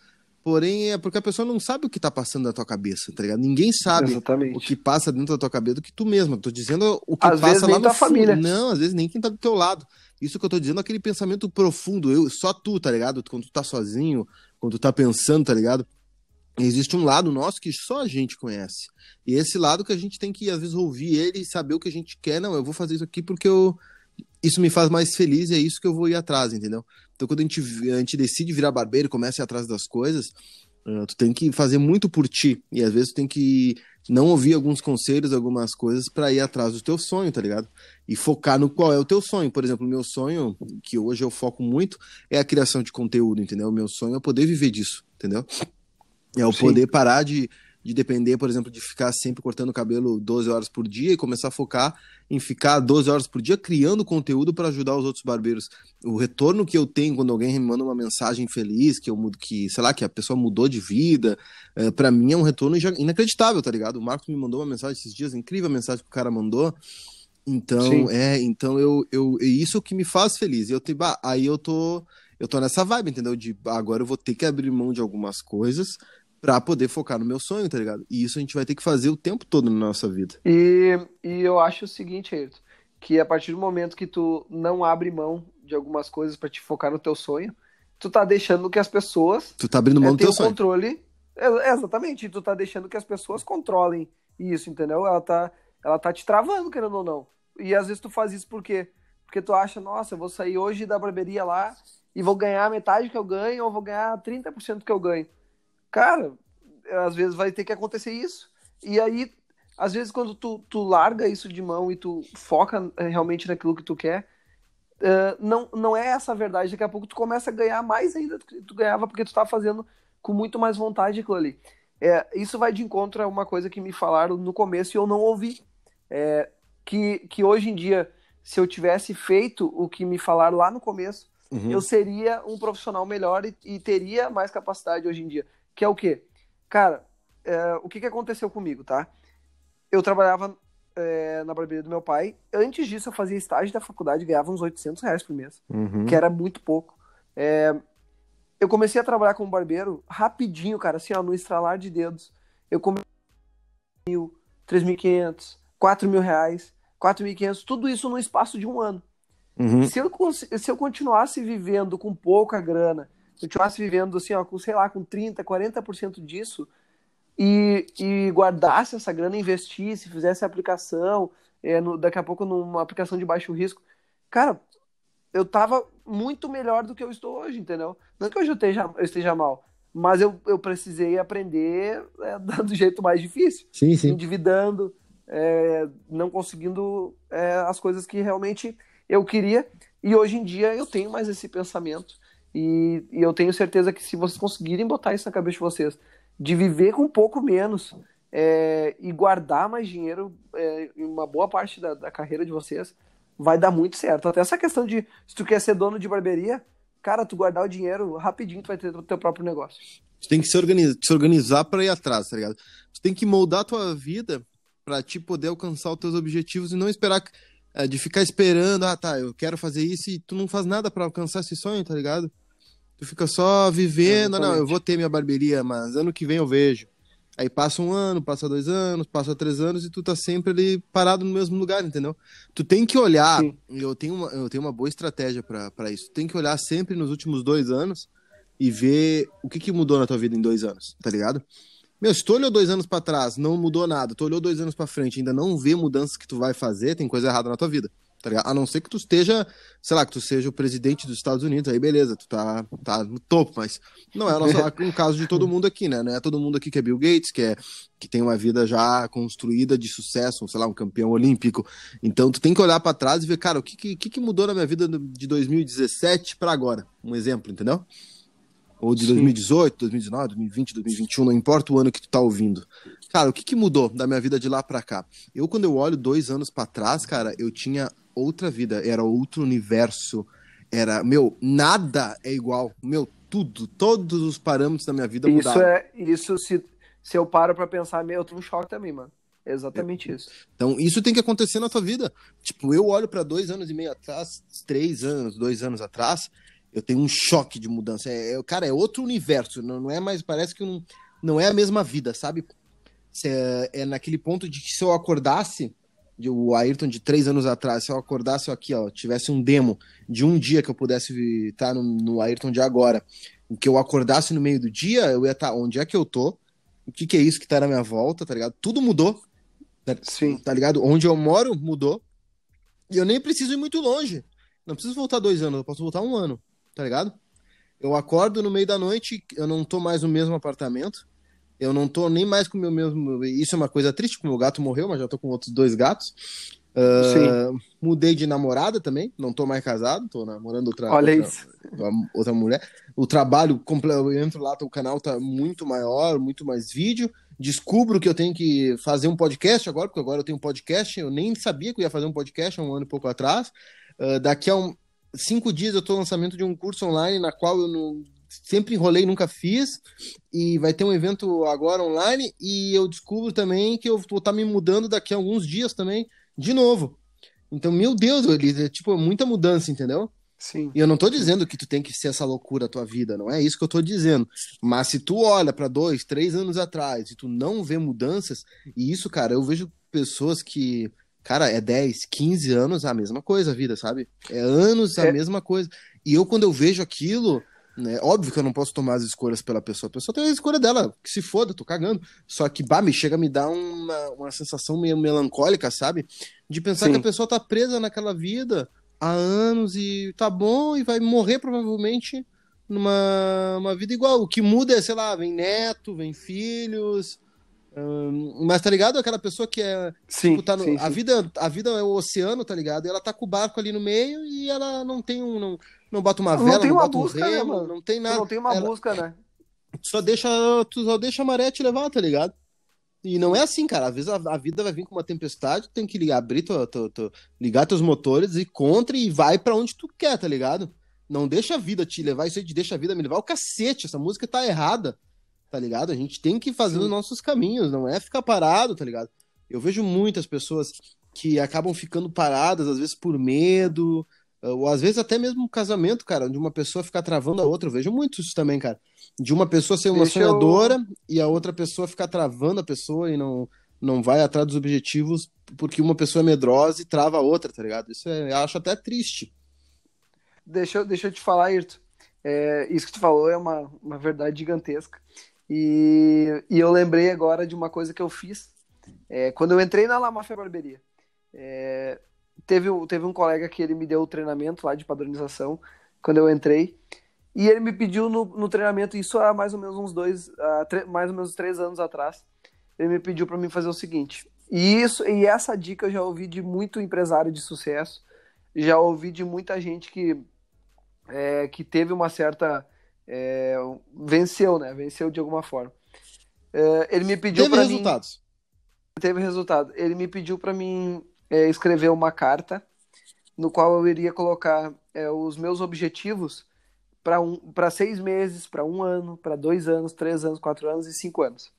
Porém, é porque a pessoa não sabe o que tá passando na tua cabeça, tá ligado? Ninguém sabe Exatamente. o que passa dentro da tua cabeça do que tu mesmo. Eu tô dizendo o que às passa lá no família. Não, às vezes nem quem tá do teu lado. Isso que eu tô dizendo é aquele pensamento profundo, eu, só tu, tá ligado? Quando tu tá sozinho, quando tu tá pensando, tá ligado? Existe um lado nosso que só a gente conhece. E esse lado que a gente tem que, às vezes, ouvir ele e saber o que a gente quer. Não, eu vou fazer isso aqui porque eu, isso me faz mais feliz e é isso que eu vou ir atrás, entendeu? Então, quando a gente, a gente decide virar barbeiro e começa a ir atrás das coisas, uh, tu tem que fazer muito por ti. E às vezes tu tem que não ouvir alguns conselhos, algumas coisas para ir atrás do teu sonho, tá ligado? E focar no qual é o teu sonho. Por exemplo, o meu sonho, que hoje eu foco muito, é a criação de conteúdo, entendeu? O meu sonho é poder viver disso, entendeu? É o Sim. poder parar de de depender, por exemplo, de ficar sempre cortando o cabelo 12 horas por dia e começar a focar em ficar 12 horas por dia criando conteúdo para ajudar os outros barbeiros. O retorno que eu tenho quando alguém me manda uma mensagem feliz, que eu mudo, que, sei lá, que a pessoa mudou de vida, é, para mim é um retorno inacreditável, tá ligado? O Marcos me mandou uma mensagem esses dias, incrível a mensagem que o cara mandou. Então, Sim. é, então eu, eu, isso que me faz feliz. Eu te, bah, aí eu tô eu tô nessa vibe, entendeu? De agora eu vou ter que abrir mão de algumas coisas para poder focar no meu sonho, tá ligado? E isso a gente vai ter que fazer o tempo todo na nossa vida. E, e eu acho o seguinte, Ayrton, que a partir do momento que tu não abre mão de algumas coisas para te focar no teu sonho, tu tá deixando que as pessoas Tu tá abrindo mão é, do teu sonho. controle. É, exatamente, tu tá deixando que as pessoas controlem isso, entendeu? Ela tá ela tá te travando, querendo ou não. E às vezes tu faz isso por quê? Porque tu acha, nossa, eu vou sair hoje da barbearia lá e vou ganhar metade que eu ganho ou vou ganhar 30% que eu ganho cara, às vezes vai ter que acontecer isso. E aí, às vezes, quando tu, tu larga isso de mão e tu foca eh, realmente naquilo que tu quer, uh, não, não é essa a verdade. Daqui a pouco tu começa a ganhar mais ainda do que tu ganhava porque tu tá fazendo com muito mais vontade aquilo ali. É, isso vai de encontro a uma coisa que me falaram no começo e eu não ouvi. É, que, que hoje em dia, se eu tivesse feito o que me falaram lá no começo, uhum. eu seria um profissional melhor e, e, teria mais capacidade hoje em dia. Que é o quê? Cara, é, o que, que aconteceu comigo, tá? Eu trabalhava é, na barbearia do meu pai. Antes disso, eu fazia estágio da faculdade e ganhava uns 800 reais por mês, uhum. que era muito pouco. É, eu comecei a trabalhar como barbeiro rapidinho, cara, assim, ó, no estralar de dedos. Eu comecei mil, 3.500, 4 mil reais, 4.500, tudo isso no espaço de um ano. Uhum. Se, eu, se eu continuasse vivendo com pouca grana, continuasse vivendo assim, ó, com, sei lá, com 30%, 40% disso, e, e guardasse essa grana, investisse, fizesse a aplicação, é, no, daqui a pouco numa aplicação de baixo risco, cara, eu tava muito melhor do que eu estou hoje, entendeu? Não que hoje eu esteja, eu esteja mal, mas eu, eu precisei aprender é, [laughs] do jeito mais difícil. Sim, sim. Endividando, é, não conseguindo é, as coisas que realmente eu queria. E hoje em dia eu tenho mais esse pensamento. E, e eu tenho certeza que se vocês conseguirem botar isso na cabeça de vocês, de viver com um pouco menos é, e guardar mais dinheiro é, em uma boa parte da, da, carreira de vocês, vai dar muito certo. Até essa questão de se tu quer ser dono de barbearia, cara, tu guardar o dinheiro rapidinho, tu vai ter o teu próprio negócio. Tu tem que se organizar, se organizar para ir atrás, tá ligado? Tu tem que moldar a tua vida para te poder alcançar os teus objetivos e não esperar é, de ficar esperando, ah, tá, eu quero fazer isso e tu não faz nada para alcançar esse sonho, tá ligado? Tu fica só vivendo, não, eu vou ter minha barbearia, mas ano que vem eu vejo. Aí passa um ano, passa dois anos, passa três anos e tu tá sempre ali parado no mesmo lugar, entendeu? Tu tem que olhar, eu tenho, uma, eu tenho uma boa estratégia para isso. Tu tem que olhar sempre nos últimos dois anos e ver o que, que mudou na tua vida em dois anos, tá ligado? Meu, se tu olhou dois anos para trás, não mudou nada, tu olhou dois anos para frente, ainda não vê mudanças que tu vai fazer, tem coisa errada na tua vida. Tá ligado? A não ser que tu esteja, sei lá, que tu seja o presidente dos Estados Unidos, aí beleza, tu tá, tá no topo, mas não é um [laughs] caso de todo mundo aqui, né? Não é todo mundo aqui que é Bill Gates, que, é, que tem uma vida já construída de sucesso, sei lá, um campeão olímpico. Então tu tem que olhar para trás e ver, cara, o que, que, que mudou na minha vida de 2017 para agora? Um exemplo, entendeu? Ou de Sim. 2018, 2019, 2020, 2021, não importa o ano que tu tá ouvindo. Cara, o que, que mudou da minha vida de lá para cá? Eu, quando eu olho dois anos para trás, cara, eu tinha outra vida, era outro universo. Era, meu, nada é igual. Meu, tudo, todos os parâmetros da minha vida isso mudaram. É, isso, se, se eu paro para pensar, meu, eu tô um choque também, mano. É exatamente é. isso. Então, isso tem que acontecer na tua vida. Tipo, eu olho para dois anos e meio atrás, três anos, dois anos atrás, eu tenho um choque de mudança. É, é cara, é outro universo. Não, não é mais, parece que não, não é a mesma vida, sabe? É, é naquele ponto de que se eu acordasse de, o Ayrton de três anos atrás, se eu acordasse aqui, ó, tivesse um demo de um dia que eu pudesse estar no, no Ayrton de agora, que eu acordasse no meio do dia, eu ia estar onde é que eu tô, o que, que é isso que tá na minha volta, tá ligado? Tudo mudou. Tá, Sim. Tá ligado? Onde eu moro mudou. E eu nem preciso ir muito longe. Não preciso voltar dois anos, eu posso voltar um ano, tá ligado? Eu acordo no meio da noite, eu não tô mais no mesmo apartamento. Eu não tô nem mais com o meu mesmo. Isso é uma coisa triste, porque o meu gato morreu, mas já tô com outros dois gatos. Uh, mudei de namorada também, não tô mais casado, tô namorando outra, Olha outra, isso. outra mulher. O trabalho, eu entro lá, o canal tá muito maior, muito mais vídeo. Descubro que eu tenho que fazer um podcast agora, porque agora eu tenho um podcast. Eu nem sabia que eu ia fazer um podcast há um ano e pouco atrás. Uh, daqui a um, cinco dias eu tô no lançamento de um curso online na qual eu não sempre enrolei, nunca fiz. E vai ter um evento agora online. E eu descubro também que eu vou estar tá me mudando daqui a alguns dias também, de novo. Então, meu Deus, Elisa, é tipo muita mudança, entendeu? Sim. E eu não tô dizendo que tu tem que ser essa loucura a tua vida, não é isso que eu tô dizendo. Mas se tu olha para dois, três anos atrás e tu não vê mudanças, e isso, cara, eu vejo pessoas que, cara, é 10, 15 anos a mesma coisa a vida, sabe? É anos a é... mesma coisa. E eu, quando eu vejo aquilo, né? Óbvio que eu não posso tomar as escolhas pela pessoa. A pessoa tem a escolha dela, que se foda, tô cagando. Só que, bah, me chega a me dar uma, uma sensação meio melancólica, sabe? De pensar Sim. que a pessoa tá presa naquela vida há anos e tá bom e vai morrer provavelmente numa uma vida igual. O que muda é, sei lá, vem neto, vem filhos. Mas tá ligado? Aquela pessoa que é. Sim, tipo, tá no, sim, a, sim. Vida, a vida é o oceano, tá ligado? E ela tá com o barco ali no meio e ela não tem um. Não, não bota uma vela, não, não bota busca, um né, remo, né, não tem nada. Não tem uma ela, busca, né? Tu só deixa, tu só deixa a maré te levar, tá ligado? E não é assim, cara. Às vezes a, a vida vai vir com uma tempestade, tu tem que ligar, abrir, tu, tu, tu, ligar teus motores e contra e vai para onde tu quer, tá ligado? Não deixa a vida te levar, isso aí de deixa a vida me levar o cacete. Essa música tá errada, tá ligado? A gente tem que fazer Sim. os nossos caminhos, não é ficar parado, tá ligado? Eu vejo muitas pessoas que acabam ficando paradas, às vezes por medo, ou às vezes até mesmo um casamento, cara, de uma pessoa ficar travando a outra. Eu vejo muito isso também, cara de uma pessoa ser uma Deixa sonhadora eu... e a outra pessoa ficar travando a pessoa e não, não vai atrás dos objetivos porque uma pessoa é medrosa e trava a outra, tá ligado? Isso é, eu acho até triste. Deixa, eu, deixa eu te falar, Ayrton. É, isso que tu falou é uma, uma verdade gigantesca. E, e eu lembrei agora de uma coisa que eu fiz é, quando eu entrei na La Mafia Barberia. É, teve, teve um colega que ele me deu o treinamento lá de padronização quando eu entrei. E ele me pediu no, no treinamento, isso há mais ou menos uns dois, mais ou menos três anos atrás, ele me pediu para mim fazer o seguinte. E isso e essa dica eu já ouvi de muito empresário de sucesso, já ouvi de muita gente que é, que teve uma certa é, venceu, né? Venceu de alguma forma. É, ele me pediu para mim. Teve resultados. Teve resultado. Ele me pediu para mim é, escrever uma carta no qual eu iria colocar é, os meus objetivos para um, seis meses, para um ano, para dois anos, três anos, quatro anos e cinco anos.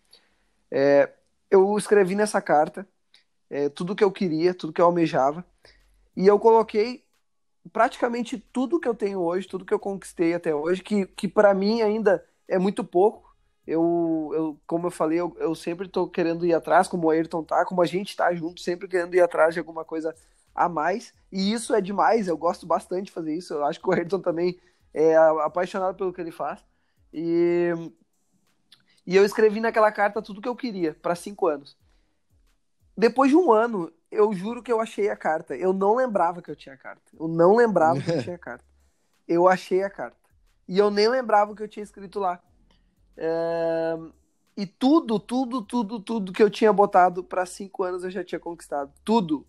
É, eu escrevi nessa carta é, tudo que eu queria, tudo que eu almejava, e eu coloquei praticamente tudo que eu tenho hoje, tudo que eu conquistei até hoje, que, que para mim ainda é muito pouco. Eu, eu como eu falei, eu, eu sempre estou querendo ir atrás, como o Ayrton tá, como a gente está junto, sempre querendo ir atrás de alguma coisa a mais. E isso é demais, eu gosto bastante de fazer isso. Eu acho que o Ayrton também é apaixonado pelo que ele faz. E, e eu escrevi naquela carta tudo que eu queria, para cinco anos. Depois de um ano, eu juro que eu achei a carta. Eu não lembrava que eu tinha a carta. Eu não lembrava que eu [laughs] tinha a carta. Eu achei a carta. E eu nem lembrava o que eu tinha escrito lá. É... E tudo, tudo, tudo, tudo que eu tinha botado para cinco anos eu já tinha conquistado. Tudo.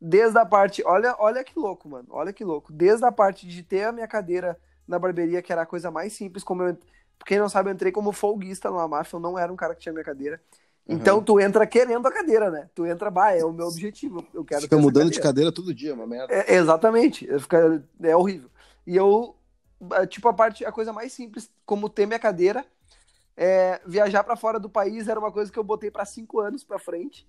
Desde a parte. Olha, olha que louco, mano. Olha que louco. Desde a parte de ter a minha cadeira na barbearia, que era a coisa mais simples, como eu. Quem não sabe, eu entrei como folguista na máfia, eu não era um cara que tinha minha cadeira. Então uhum. tu entra querendo a cadeira, né? Tu entra, bah, é o meu objetivo. Eu quero Fica mudando cadeira. de cadeira todo dia, uma merda. É, exatamente. Fica, é horrível. E eu, tipo, a parte, a coisa mais simples, como ter minha cadeira, é, viajar para fora do país era uma coisa que eu botei para cinco anos para frente.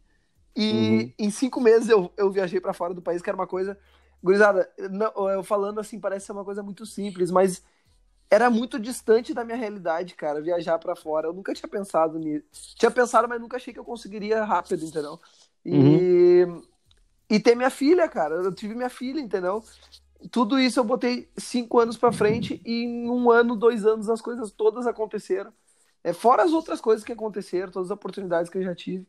E uhum. em cinco meses eu, eu viajei para fora do país, que era uma coisa Gurizada, não, eu falando assim, parece ser uma coisa muito simples, mas era muito distante da minha realidade, cara, viajar para fora. Eu nunca tinha pensado nisso. Tinha pensado, mas nunca achei que eu conseguiria rápido, entendeu? E, uhum. e ter minha filha, cara. Eu tive minha filha, entendeu? Tudo isso eu botei cinco anos para frente e em um ano, dois anos, as coisas todas aconteceram. É, fora as outras coisas que aconteceram, todas as oportunidades que eu já tive.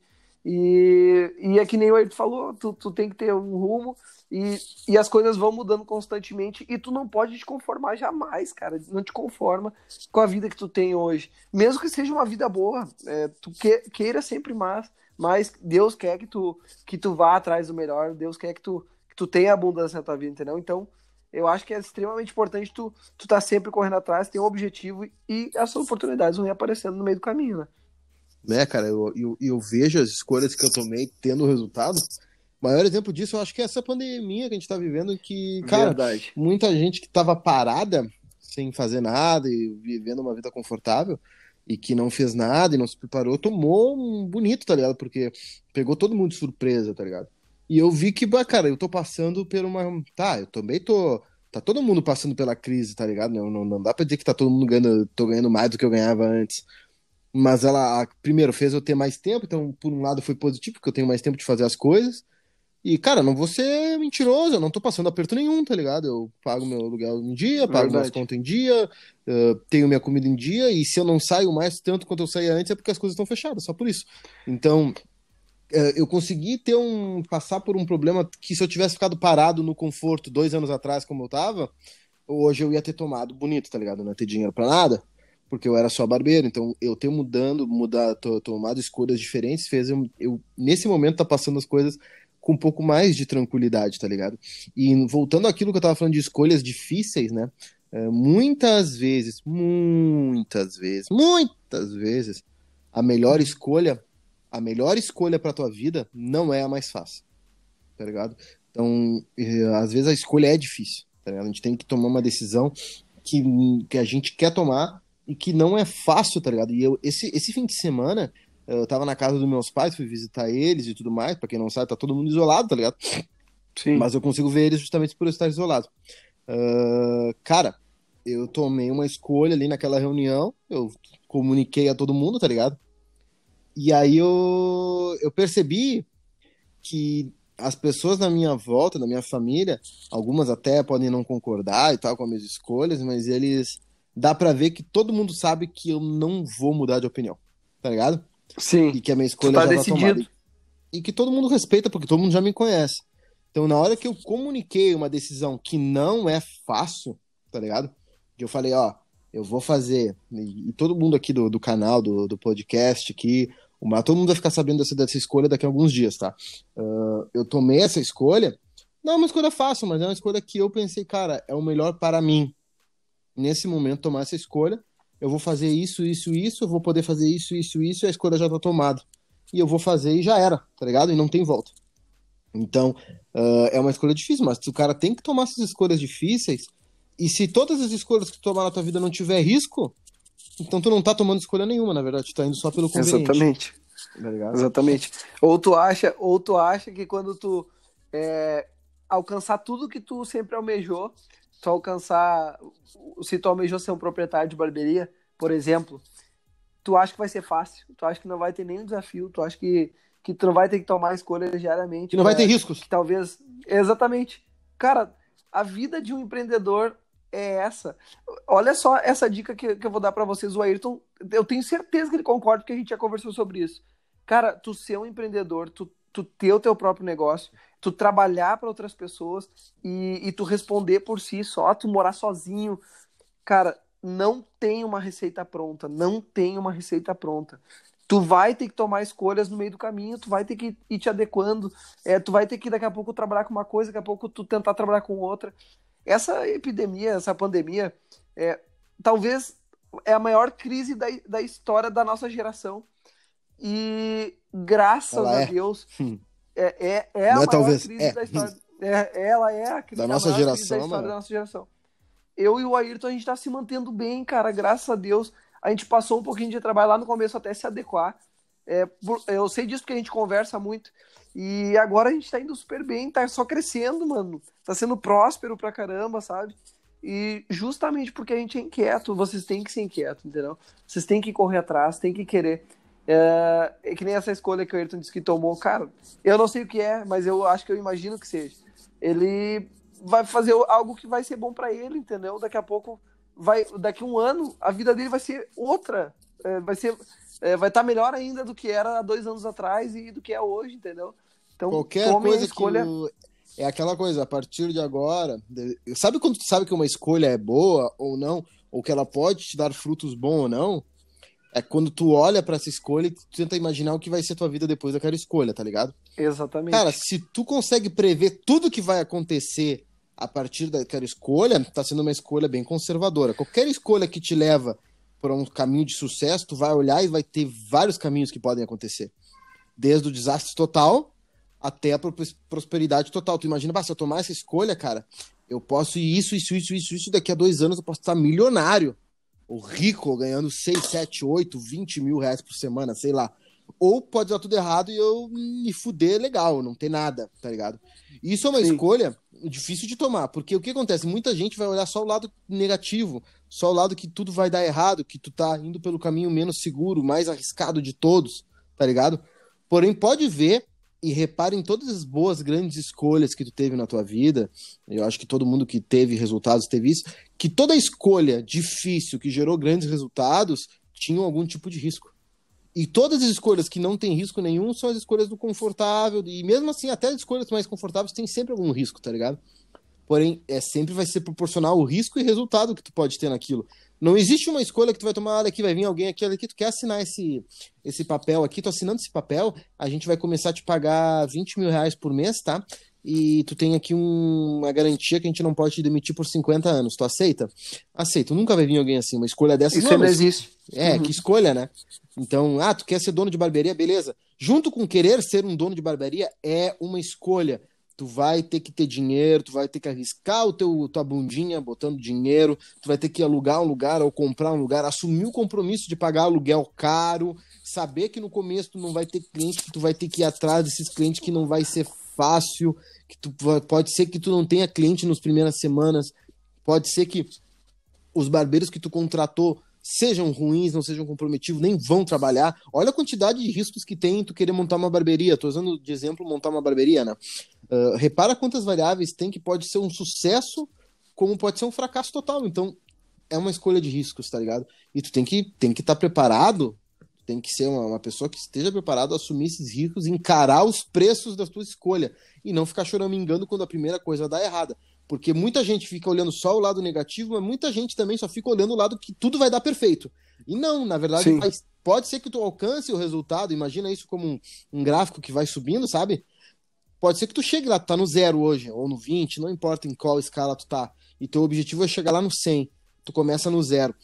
E, e é que nem o Ayrton falou, tu, tu tem que ter um rumo e, e as coisas vão mudando constantemente e tu não pode te conformar jamais, cara. Não te conforma com a vida que tu tem hoje. Mesmo que seja uma vida boa, é, tu que, queira sempre mais, mas Deus quer que tu, que tu vá atrás do melhor, Deus quer que tu, que tu tenha abundância na tua vida, entendeu? Então, eu acho que é extremamente importante tu, tu tá sempre correndo atrás, ter um objetivo e essas oportunidades vão aparecendo no meio do caminho, né? Né, cara? Eu, eu, eu, vejo as escolhas que eu tomei tendo resultado. O maior exemplo disso, eu acho que é essa pandemia que a gente tá vivendo, que, cara, Verdade. muita gente que tava parada, sem fazer nada e vivendo uma vida confortável, e que não fez nada e não se preparou, tomou um bonito, tá ligado? Porque pegou todo mundo de surpresa, tá ligado? E eu vi que, cara, eu tô passando por uma. Tá, eu também tô. Tá todo mundo passando pela crise, tá ligado? Não, não, não dá pra dizer que tá todo mundo ganhando, tô ganhando mais do que eu ganhava antes mas ela, primeiro, fez eu ter mais tempo, então, por um lado, foi positivo, porque eu tenho mais tempo de fazer as coisas. E, cara, não vou ser mentiroso, eu não tô passando aperto nenhum, tá ligado? Eu pago meu aluguel em dia, pago minhas contas em dia, uh, tenho minha comida em dia, e se eu não saio mais tanto quanto eu saía antes, é porque as coisas estão fechadas, só por isso. Então, uh, eu consegui ter um. passar por um problema que se eu tivesse ficado parado no conforto dois anos atrás, como eu tava, hoje eu ia ter tomado bonito, tá ligado? Não ia ter dinheiro pra nada porque eu era só barbeiro, então eu ter mudando, mudar, tomado escolhas diferentes, fez eu, eu, nesse momento, tá passando as coisas com um pouco mais de tranquilidade, tá ligado? E voltando àquilo que eu tava falando de escolhas difíceis, né? É, muitas vezes, muitas vezes, muitas vezes, a melhor escolha a melhor escolha para tua vida não é a mais fácil, tá ligado? Então, às vezes a escolha é difícil, tá ligado? A gente tem que tomar uma decisão que, que a gente quer tomar e que não é fácil, tá ligado? E eu, esse, esse fim de semana, eu tava na casa dos meus pais, fui visitar eles e tudo mais, pra quem não sabe, tá todo mundo isolado, tá ligado? Sim. Mas eu consigo ver eles justamente por eu estar isolado. Uh, cara, eu tomei uma escolha ali naquela reunião, eu comuniquei a todo mundo, tá ligado? E aí eu, eu percebi que as pessoas na minha volta, na minha família, algumas até podem não concordar e tal com as minhas escolhas, mas eles dá para ver que todo mundo sabe que eu não vou mudar de opinião, tá ligado? Sim. E que a minha escolha tá já decidido. tá tomada. E que todo mundo respeita, porque todo mundo já me conhece. Então, na hora que eu comuniquei uma decisão que não é fácil, tá ligado? Que eu falei, ó, eu vou fazer, e, todo mundo aqui do, do canal, do, do podcast aqui, uma, todo mundo vai ficar sabendo dessa, dessa escolha daqui a alguns dias, tá? Uh, eu tomei essa escolha, não é uma escolha fácil, mas é uma escolha que eu pensei, cara, é o melhor para mim. Nesse momento, tomar essa escolha, eu vou fazer isso, isso, isso, eu vou poder fazer isso, isso, isso, e a escolha já tá tomada. E eu vou fazer e já era, tá ligado? E não tem volta. Então, uh, é uma escolha difícil, mas o cara tem que tomar essas escolhas difíceis. E se todas as escolhas que tu tomar na tua vida não tiver risco, então tu não tá tomando escolha nenhuma, na verdade, tu tá indo só pelo conveniente. Exatamente. Tá Exatamente. Ou tu acha, ou tu acha que quando tu é, alcançar tudo que tu sempre almejou, tu alcançar, se tu almejou ser um proprietário de barbearia, por exemplo, tu acha que vai ser fácil, tu acha que não vai ter nenhum desafio, tu acha que, que tu não vai ter que tomar escolhas diariamente. Que não vai ter riscos. Que talvez, exatamente. Cara, a vida de um empreendedor é essa. Olha só essa dica que, que eu vou dar para vocês. O Ayrton, eu tenho certeza que ele concorda, porque a gente já conversou sobre isso. Cara, tu ser um empreendedor, tu, tu ter o teu próprio negócio, tu trabalhar para outras pessoas e, e tu responder por si só, tu morar sozinho. Cara, não tem uma receita pronta, não tem uma receita pronta. Tu vai ter que tomar escolhas no meio do caminho, tu vai ter que ir te adequando, é, tu vai ter que daqui a pouco trabalhar com uma coisa, daqui a pouco tu tentar trabalhar com outra. Essa epidemia, essa pandemia, é, talvez é a maior crise da, da história da nossa geração. E graças ela a é. Deus, hum. É, é, é a é maior talvez, crise é. da história. É, ela é a crise da nossa geração, da história da nossa geração. Eu e o Ayrton, a gente está se mantendo bem, cara, graças a Deus. A gente passou um pouquinho de trabalho lá no começo até se adequar. É, eu sei disso porque a gente conversa muito. E agora a gente tá indo super bem, tá só crescendo, mano. Tá sendo próspero pra caramba, sabe? E justamente porque a gente é inquieto, vocês têm que ser inquietos, entendeu? Vocês têm que correr atrás, têm que querer. É, é que nem essa escolha que o Ayrton disse que tomou, cara. Eu não sei o que é, mas eu acho que eu imagino que seja. Ele vai fazer algo que vai ser bom para ele, entendeu? Daqui a pouco, vai, daqui a um ano, a vida dele vai ser outra. É, vai ser é, vai estar tá melhor ainda do que era há dois anos atrás e do que é hoje, entendeu? Então, Qualquer coisa escolha... que é aquela coisa, a partir de agora, sabe quando tu sabe que uma escolha é boa ou não, ou que ela pode te dar frutos bons ou não? É quando tu olha para essa escolha e tu tenta imaginar o que vai ser tua vida depois daquela escolha, tá ligado? Exatamente. Cara, se tu consegue prever tudo que vai acontecer a partir daquela escolha, tá sendo uma escolha bem conservadora. Qualquer escolha que te leva para um caminho de sucesso, tu vai olhar e vai ter vários caminhos que podem acontecer. Desde o desastre total até a prosperidade total. Tu imagina, se eu tomar essa escolha, cara, eu posso ir isso, isso, isso, isso, isso, daqui a dois anos eu posso estar milionário. Ou rico, ganhando 6, 7, 8, 20 mil reais por semana, sei lá. Ou pode dar tudo errado e eu me fuder legal, não ter nada, tá ligado? Isso é uma Sim. escolha difícil de tomar, porque o que acontece? Muita gente vai olhar só o lado negativo, só o lado que tudo vai dar errado, que tu tá indo pelo caminho menos seguro, mais arriscado de todos, tá ligado? Porém, pode ver e repare em todas as boas, grandes escolhas que tu teve na tua vida. Eu acho que todo mundo que teve resultados teve isso. Que toda escolha difícil que gerou grandes resultados tinham algum tipo de risco. E todas as escolhas que não têm risco nenhum são as escolhas do confortável. E mesmo assim, até as escolhas mais confortáveis têm sempre algum risco, tá ligado? Porém, é sempre vai ser proporcional o risco e resultado que tu pode ter naquilo. Não existe uma escolha que tu vai tomar, olha aqui, vai vir alguém aqui, olha aqui, tu quer assinar esse, esse papel aqui, tu assinando esse papel, a gente vai começar a te pagar 20 mil reais por mês, tá? E tu tem aqui um, uma garantia que a gente não pode te demitir por 50 anos. Tu aceita? Aceito. Nunca vai vir alguém assim, uma escolha dessa. Isso não, não existe. É, uhum. que escolha, né? Então, ah, tu quer ser dono de barbearia? Beleza. junto com querer ser um dono de barbearia, é uma escolha. Tu vai ter que ter dinheiro, tu vai ter que arriscar o teu tua bundinha botando dinheiro, tu vai ter que alugar um lugar ou comprar um lugar, assumir o compromisso de pagar aluguel caro, saber que no começo tu não vai ter cliente, que tu vai ter que ir atrás desses clientes que não vai ser fácil, que tu pode ser que tu não tenha cliente nas primeiras semanas, pode ser que os barbeiros que tu contratou sejam ruins, não sejam comprometidos, nem vão trabalhar. Olha a quantidade de riscos que tem tu querer montar uma barbearia. Estou usando de exemplo montar uma barbearia, né? Uh, repara quantas variáveis tem que pode ser um sucesso, como pode ser um fracasso total. Então, é uma escolha de riscos, tá ligado? E tu tem que tem que estar tá preparado, tem que ser uma, uma, pessoa que esteja preparado a assumir esses riscos, encarar os preços da tua escolha e não ficar choramingando quando a primeira coisa dá errada. Porque muita gente fica olhando só o lado negativo, mas muita gente também só fica olhando o lado que tudo vai dar perfeito. E não, na verdade, pode ser que tu alcance o resultado, imagina isso como um, um, gráfico que vai subindo, sabe? Pode ser que tu chegue lá, tu tá no zero hoje, ou no 20, não importa em qual escala tu tá. E teu objetivo é chegar lá no 100. Tu começa no zero.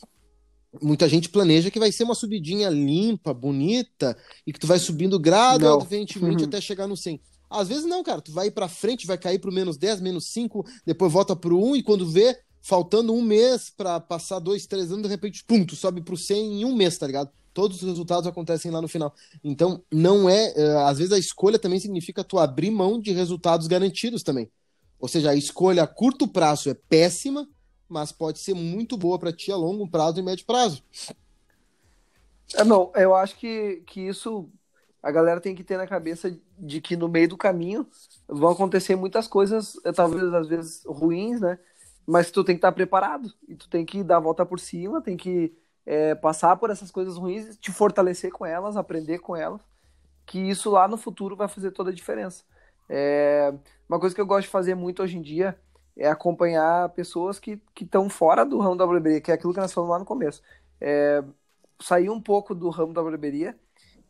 Muita gente planeja que vai ser uma subidinha limpa, bonita, e que tu vai subindo gradualmente uhum. até chegar no 100. Às vezes não, cara. Tu vai pra frente, vai cair pro menos 10, menos 5, depois volta pro 1 e quando vê, faltando um mês para passar dois, três anos, de repente, pum, tu sobe pro 100 em um mês, tá ligado? Todos os resultados acontecem lá no final. Então, não é. Uh, às vezes a escolha também significa tu abrir mão de resultados garantidos também. Ou seja, a escolha a curto prazo é péssima, mas pode ser muito boa para ti a longo prazo e médio prazo. É, não, eu acho que, que isso a galera tem que ter na cabeça de que no meio do caminho vão acontecer muitas coisas, eh, talvez às vezes ruins, né? Mas tu tem que estar preparado e tu tem que dar a volta por cima, tem que é, passar por essas coisas ruins, te fortalecer com elas, aprender com elas, que isso lá no futuro vai fazer toda a diferença. É, uma coisa que eu gosto de fazer muito hoje em dia é acompanhar pessoas que estão fora do ramo da barbearia, que é aquilo que nós falamos lá no começo. É, sair um pouco do ramo da barbearia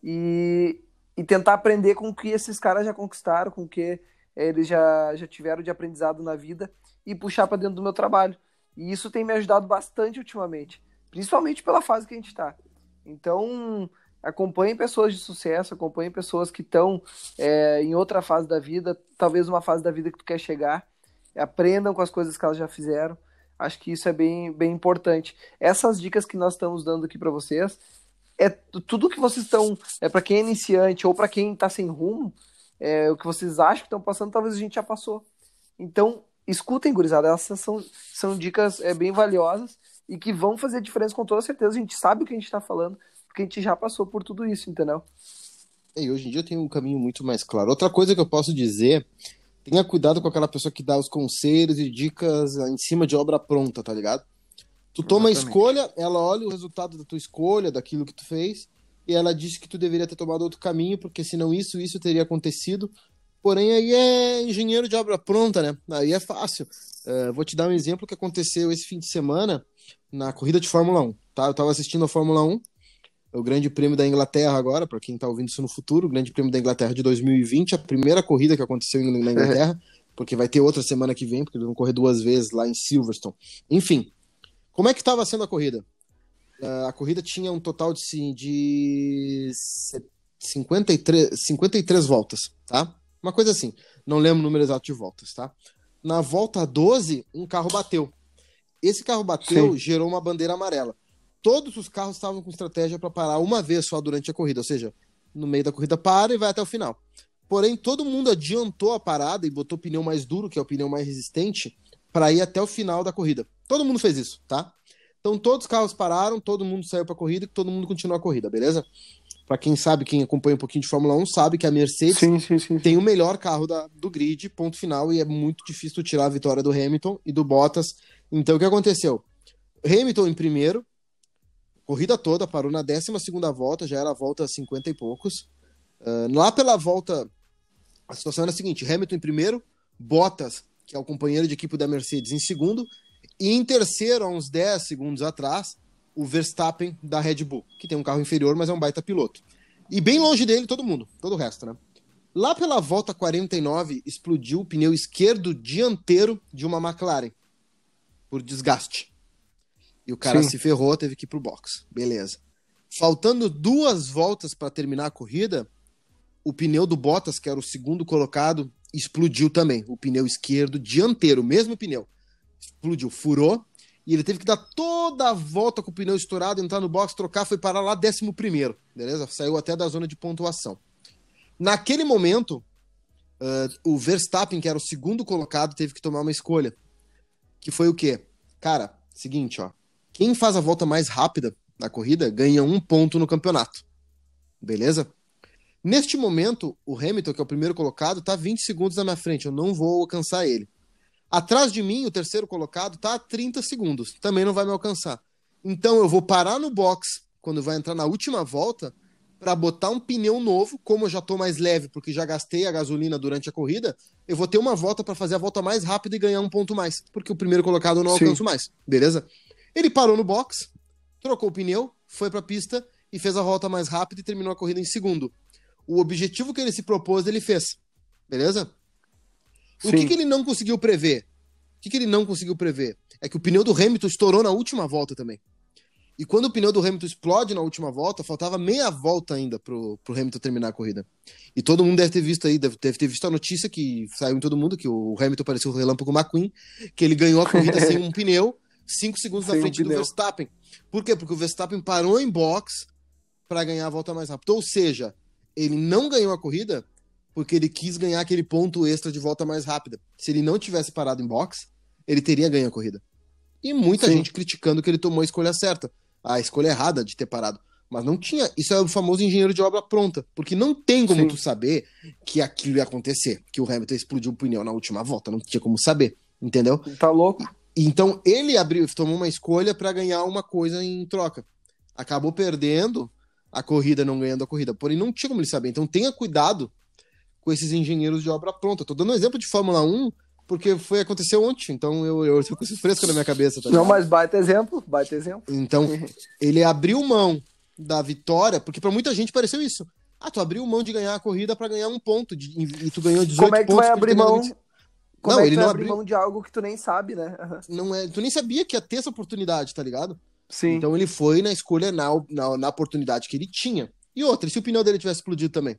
e, e tentar aprender com o que esses caras já conquistaram, com o que eles já, já tiveram de aprendizado na vida e puxar para dentro do meu trabalho. E isso tem me ajudado bastante ultimamente, principalmente pela fase que a gente está. Então, acompanhe pessoas de sucesso, acompanhe pessoas que estão é, em outra fase da vida, talvez uma fase da vida que tu quer chegar, aprendam com as coisas que elas já fizeram. Acho que isso é bem, bem importante. Essas dicas que nós estamos dando aqui para vocês é tudo que vocês estão, é para quem é iniciante ou para quem está sem rumo, é, o que vocês acham que estão passando, talvez a gente já passou. Então, escutem, gurizada, essas são, são dicas é, bem valiosas e que vão fazer diferença com toda certeza. A gente sabe o que a gente está falando, porque a gente já passou por tudo isso, entendeu? E hoje em dia eu tenho um caminho muito mais claro. Outra coisa que eu posso dizer, tenha cuidado com aquela pessoa que dá os conselhos e dicas em cima de obra pronta, tá ligado? Tu toma a escolha, ela olha o resultado da tua escolha, daquilo que tu fez, e ela disse que tu deveria ter tomado outro caminho, porque senão isso, isso teria acontecido. Porém, aí é engenheiro de obra pronta, né? Aí é fácil. Uh, vou te dar um exemplo que aconteceu esse fim de semana na corrida de Fórmula 1. Tá? Eu estava assistindo a Fórmula 1, o Grande Prêmio da Inglaterra agora, para quem está ouvindo isso no futuro, o Grande Prêmio da Inglaterra de 2020, a primeira corrida que aconteceu na Inglaterra, porque vai ter outra semana que vem, porque eles vão correr duas vezes lá em Silverstone. Enfim, como é que estava sendo a corrida? Uh, a corrida tinha um total de, de 53, 53 voltas, tá? Uma coisa assim. Não lembro o número exato de voltas, tá? Na volta 12, um carro bateu. Esse carro bateu, Sim. gerou uma bandeira amarela. Todos os carros estavam com estratégia para parar uma vez só durante a corrida, ou seja, no meio da corrida para e vai até o final. Porém, todo mundo adiantou a parada e botou o pneu mais duro, que é o pneu mais resistente, para ir até o final da corrida. Todo mundo fez isso, tá? Então todos os carros pararam, todo mundo saiu para a corrida e todo mundo continuou a corrida, beleza? Para quem sabe, quem acompanha um pouquinho de Fórmula 1, sabe que a Mercedes sim, sim, sim, tem o melhor carro da, do grid, ponto final, e é muito difícil tirar a vitória do Hamilton e do Bottas. Então o que aconteceu? Hamilton em primeiro, corrida toda, parou na 12 volta, já era a volta 50 e poucos. Uh, lá pela volta, a situação era a seguinte: Hamilton em primeiro, Bottas, que é o companheiro de equipe da Mercedes, em segundo, e em terceiro, há uns 10 segundos atrás, o Verstappen da Red Bull, que tem um carro inferior, mas é um baita piloto. E bem longe dele, todo mundo, todo o resto, né? Lá pela volta 49, explodiu o pneu esquerdo dianteiro de uma McLaren, por desgaste. E o cara Sim. se ferrou, teve que ir pro box. Beleza. Faltando duas voltas para terminar a corrida, o pneu do Bottas, que era o segundo colocado, explodiu também. O pneu esquerdo dianteiro, o mesmo pneu, explodiu, furou. E ele teve que dar toda a volta com o pneu estourado, entrar no box, trocar, foi parar lá décimo primeiro, beleza? Saiu até da zona de pontuação. Naquele momento, uh, o Verstappen, que era o segundo colocado, teve que tomar uma escolha. Que foi o quê? Cara, seguinte, ó. Quem faz a volta mais rápida na corrida ganha um ponto no campeonato. Beleza? Neste momento, o Hamilton, que é o primeiro colocado, está 20 segundos na minha frente. Eu não vou alcançar ele. Atrás de mim, o terceiro colocado está a 30 segundos. Também não vai me alcançar. Então eu vou parar no box quando vai entrar na última volta para botar um pneu novo, como eu já estou mais leve porque já gastei a gasolina durante a corrida, eu vou ter uma volta para fazer a volta mais rápida e ganhar um ponto mais, porque o primeiro colocado eu não Sim. alcanço mais, beleza? Ele parou no box, trocou o pneu, foi para a pista e fez a volta mais rápida e terminou a corrida em segundo o objetivo que ele se propôs, ele fez. Beleza? O que, que, ele não conseguiu prever? O que, que ele não conseguiu prever? É que o pneu do Hamilton estourou na última volta também. E quando o pneu do Hamilton explode na última volta, faltava meia volta ainda pro, pro Hamilton terminar a corrida. E todo mundo deve ter visto aí, deve, deve ter visto a notícia que saiu em todo mundo, que o Hamilton pareceu o relâmpago McQueen, que ele ganhou a corrida [laughs] sem um pneu, cinco segundos sem na frente do Verstappen. Por quê? Porque o Verstappen parou em box para ganhar a volta mais rápida. Ou seja, ele não ganhou a corrida porque ele quis ganhar aquele ponto extra de volta mais rápida. Se ele não tivesse parado em box, ele teria ganho a corrida. E muita Sim. gente criticando que ele tomou a escolha certa, a escolha errada de ter parado. Mas não tinha. Isso é o famoso engenheiro de obra pronta. Porque não tem como Sim. tu saber que aquilo ia acontecer. Que o Hamilton explodiu o pneu na última volta. Não tinha como saber. Entendeu? Tá louco. Então ele abriu, tomou uma escolha para ganhar uma coisa em troca. Acabou perdendo a corrida não ganhando a corrida. Porém, não tinha como ele saber. Então tenha cuidado com esses engenheiros de obra pronta. Tô dando um exemplo de Fórmula 1 porque foi aconteceu ontem, então eu, eu com isso fresco na minha cabeça. Tá não, mas baita exemplo, baita exemplo. Então, [laughs] ele abriu mão da vitória, porque para muita gente pareceu isso. Ah, tu abriu mão de ganhar a corrida para ganhar um ponto, de, e tu ganhou 18 pontos. Como é que tu vai abrir mão? Como não, é ele não abriu mão de algo que tu nem sabe, né? Uhum. Não é, tu nem sabia que ia ter essa oportunidade, tá ligado? Sim. Então ele foi na escolha, na, na, na, oportunidade que ele tinha. E outra, se o pneu dele tivesse explodido também?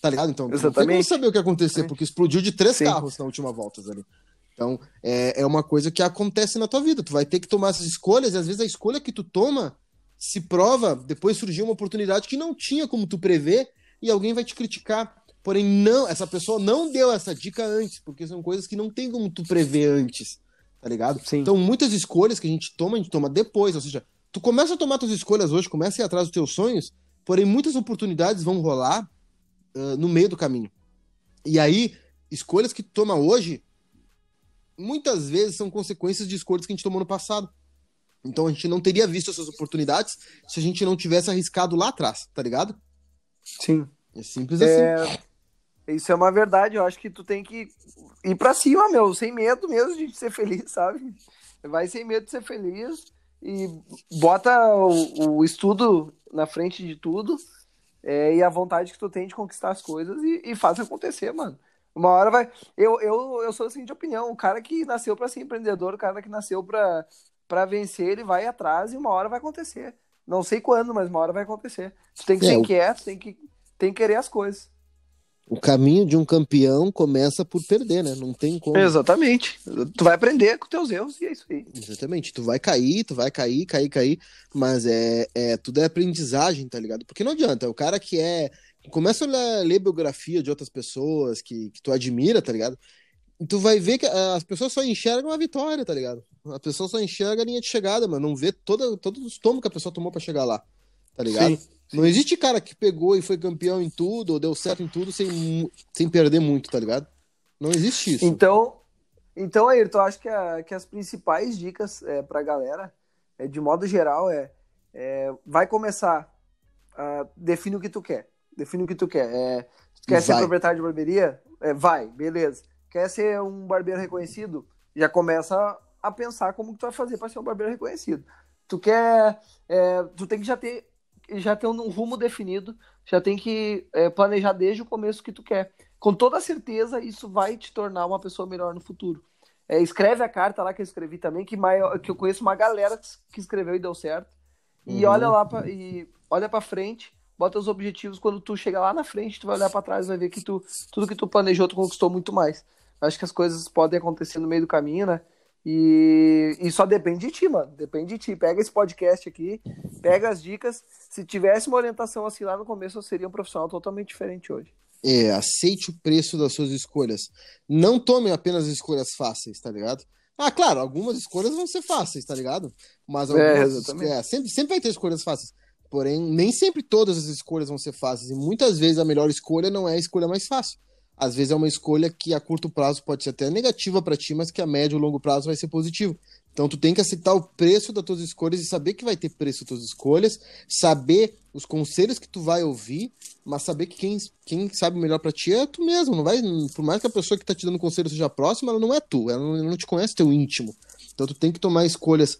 Tá ligado? Então, Exatamente. não tem como saber o que ia acontecer, porque explodiu de três Sim. carros na última volta ali. Então, é, é uma coisa que acontece na tua vida. Tu vai ter que tomar essas escolhas, e às vezes a escolha que tu toma se prova, depois surgiu uma oportunidade que não tinha como tu prever, e alguém vai te criticar. Porém, não, essa pessoa não deu essa dica antes, porque são coisas que não tem como tu prever antes tá ligado? Sim. Então, muitas escolhas que a gente toma, a gente toma depois. Ou seja, tu começa a tomar tuas escolhas hoje, começa a ir atrás dos teus sonhos, porém muitas oportunidades vão rolar uh, no meio do caminho. E aí, escolhas que tu toma hoje, muitas vezes são consequências de escolhas que a gente tomou no passado. Então a gente não teria visto essas oportunidades se a gente não tivesse arriscado lá atrás, tá ligado? Sim. É simples assim. Isso é uma verdade, eu acho que tu tem que ir pra cima, meu, sem medo mesmo de ser feliz, sabe? Vai sem medo de ser feliz e bota o, o estudo na frente de tudo é, e a vontade que tu tem de conquistar as coisas e, e faz acontecer, mano. Uma hora vai. Eu, eu, eu sou assim de opinião. O cara que nasceu para ser empreendedor, o cara que nasceu para para vencer, ele vai atrás e uma hora vai acontecer. Não sei quando, mas uma hora vai acontecer. Tu tem que é, ser inquieto, tem que, tem que querer as coisas o caminho de um campeão começa por perder, né? Não tem como. Exatamente. Tu vai aprender com teus erros e é isso aí. Exatamente. Tu vai cair, tu vai cair, cair, cair, mas é, é tudo é aprendizagem, tá ligado? Porque não adianta, o cara que é começa a ler, ler biografia de outras pessoas que, que tu admira, tá ligado? E tu vai ver que as pessoas só enxergam a vitória, tá ligado? A pessoa só enxerga a linha de chegada, mas não vê toda, todo o estômago que a pessoa tomou para chegar lá, tá ligado? Sim. Não existe cara que pegou e foi campeão em tudo, ou deu certo em tudo, sem, sem perder muito, tá ligado? Não existe isso. Então, então Ayrton, eu acho que, a, que as principais dicas é, pra galera, é, de modo geral, é, é vai começar, a, define o que tu quer. Define o que tu quer. É, tu quer vai. ser proprietário de barbearia? É, vai, beleza. Quer ser um barbeiro reconhecido? Já começa a pensar como que tu vai fazer para ser um barbeiro reconhecido. Tu quer. É, tu tem que já ter já tem um rumo definido, já tem que é, planejar desde o começo o que tu quer. Com toda certeza, isso vai te tornar uma pessoa melhor no futuro. É, escreve a carta lá que eu escrevi também, que, maior, que eu conheço uma galera que escreveu e deu certo. E uhum. olha lá pra, e olha para frente, bota os objetivos, quando tu chegar lá na frente, tu vai olhar para trás e vai ver que tu, tudo que tu planejou, tu conquistou muito mais. Acho que as coisas podem acontecer no meio do caminho, né? E, e só depende de ti, mano. Depende de ti. Pega esse podcast aqui, pega as dicas. Se tivesse uma orientação assim lá no começo, eu seria um profissional totalmente diferente hoje. É, aceite o preço das suas escolhas. Não tome apenas escolhas fáceis, tá ligado? Ah, claro, algumas escolhas vão ser fáceis, tá ligado? Mas É, algumas, exatamente. é, sempre, sempre vai ter escolhas fáceis. Porém, nem sempre todas as escolhas vão ser fáceis. E muitas vezes a melhor escolha não é a escolha mais fácil. Às vezes é uma escolha que a curto prazo pode ser até negativa para ti, mas que a médio e longo prazo vai ser positivo. Então tu tem que aceitar o preço das tuas escolhas e saber que vai ter preço das tuas escolhas, saber os conselhos que tu vai ouvir, mas saber que quem, quem sabe melhor para ti é tu mesmo. Não vai, por mais que a pessoa que tá te dando conselho seja próxima, ela não é tu, ela não, ela não te conhece teu íntimo. Então tu tem que tomar escolhas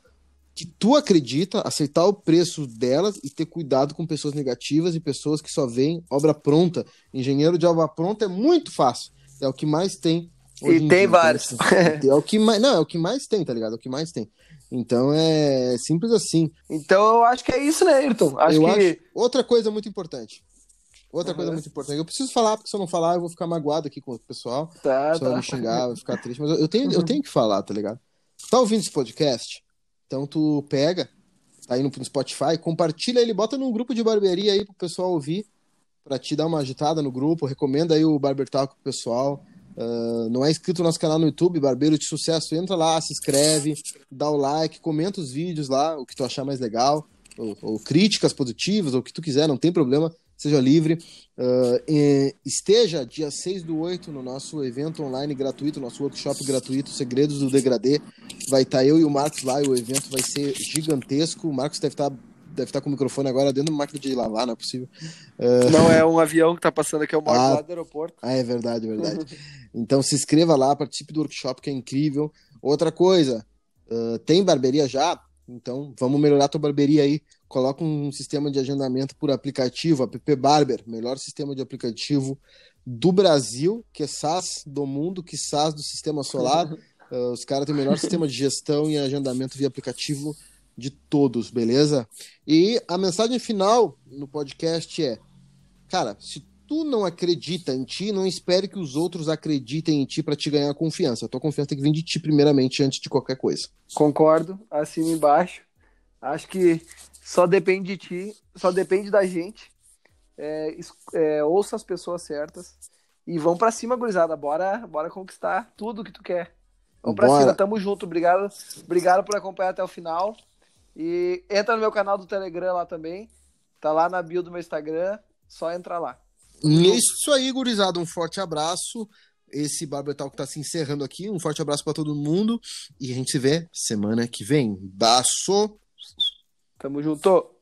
que tu acredita, aceitar o preço delas e ter cuidado com pessoas negativas e pessoas que só veem obra pronta. Engenheiro de obra pronta é muito fácil. É o que mais tem. E em tem dia, vários. então, assim, É o que mais, não, é o que mais tem, tá ligado? É o que mais tem. Então é simples assim. Então eu acho que é isso, né, Ayrton? Acho eu que. acho outra coisa muito importante. Outra coisa Uhum. muito importante. Eu preciso falar, porque se eu não falar, eu vou ficar magoado aqui com o pessoal. Tá, O pessoal vai tá. me xingar, vai ficar triste, mas eu, eu tenho, eu tenho que falar, tá ligado? Tá ouvindo esse podcast? Então tu pega, tá aí no Spotify, compartilha ele, bota num grupo de barbearia aí pro pessoal ouvir, pra te dar uma agitada no grupo, recomenda aí o Barber Talk pro pessoal. Ah, não é inscrito no nosso canal no YouTube, Barbeiro de Sucesso, entra lá, se inscreve, dá o like, comenta os vídeos lá, o que tu achar mais legal, ou, ou críticas positivas, ou o que tu quiser, não tem problema, seja livre. E esteja dia 6 do 8 no nosso evento online gratuito, nosso workshop gratuito, Segredos do Degradê. Vai estar eu e o Marcos lá, e o evento vai ser gigantesco. O Marcos deve estar deve estar com o microfone agora dentro da máquina de lavar, não é possível. Não é um avião que tá passando aqui, é o Marco Ah. lá do aeroporto. Ah, é verdade, é verdade. [laughs] Então se inscreva lá, participe do workshop que é incrível. Outra coisa, ah, tem barbearia já? Então vamos melhorar a tua barbearia aí. Coloca um sistema de agendamento por aplicativo, app Barber, melhor sistema de aplicativo do Brasil, que é SaaS do mundo, que SaaS do sistema solar. [laughs] Ah, os caras têm o melhor sistema de gestão e agendamento via aplicativo de todos, beleza? E a mensagem final no podcast é: cara, se tu não acredita em ti, não espere que os outros acreditem em ti para te ganhar confiança. A tua confiança tem que vir de ti primeiramente antes de qualquer coisa. Concordo, assina embaixo. Acho que só depende de ti, só depende da gente. É, é, ouça as pessoas certas e vão pra cima, gurizada. Bora, bora conquistar tudo que tu quer. Vamos pra Bora. cima, tamo junto. Obrigado, obrigado por acompanhar até o final. E entra no meu canal do Telegram lá também. Tá lá na bio do meu Instagram. Só entra lá. Isso aí, gurizada. Um forte abraço. Esse Barber Talk tá se encerrando aqui. Um forte abraço para todo mundo. E a gente se vê semana que vem. Baço! Tamo junto.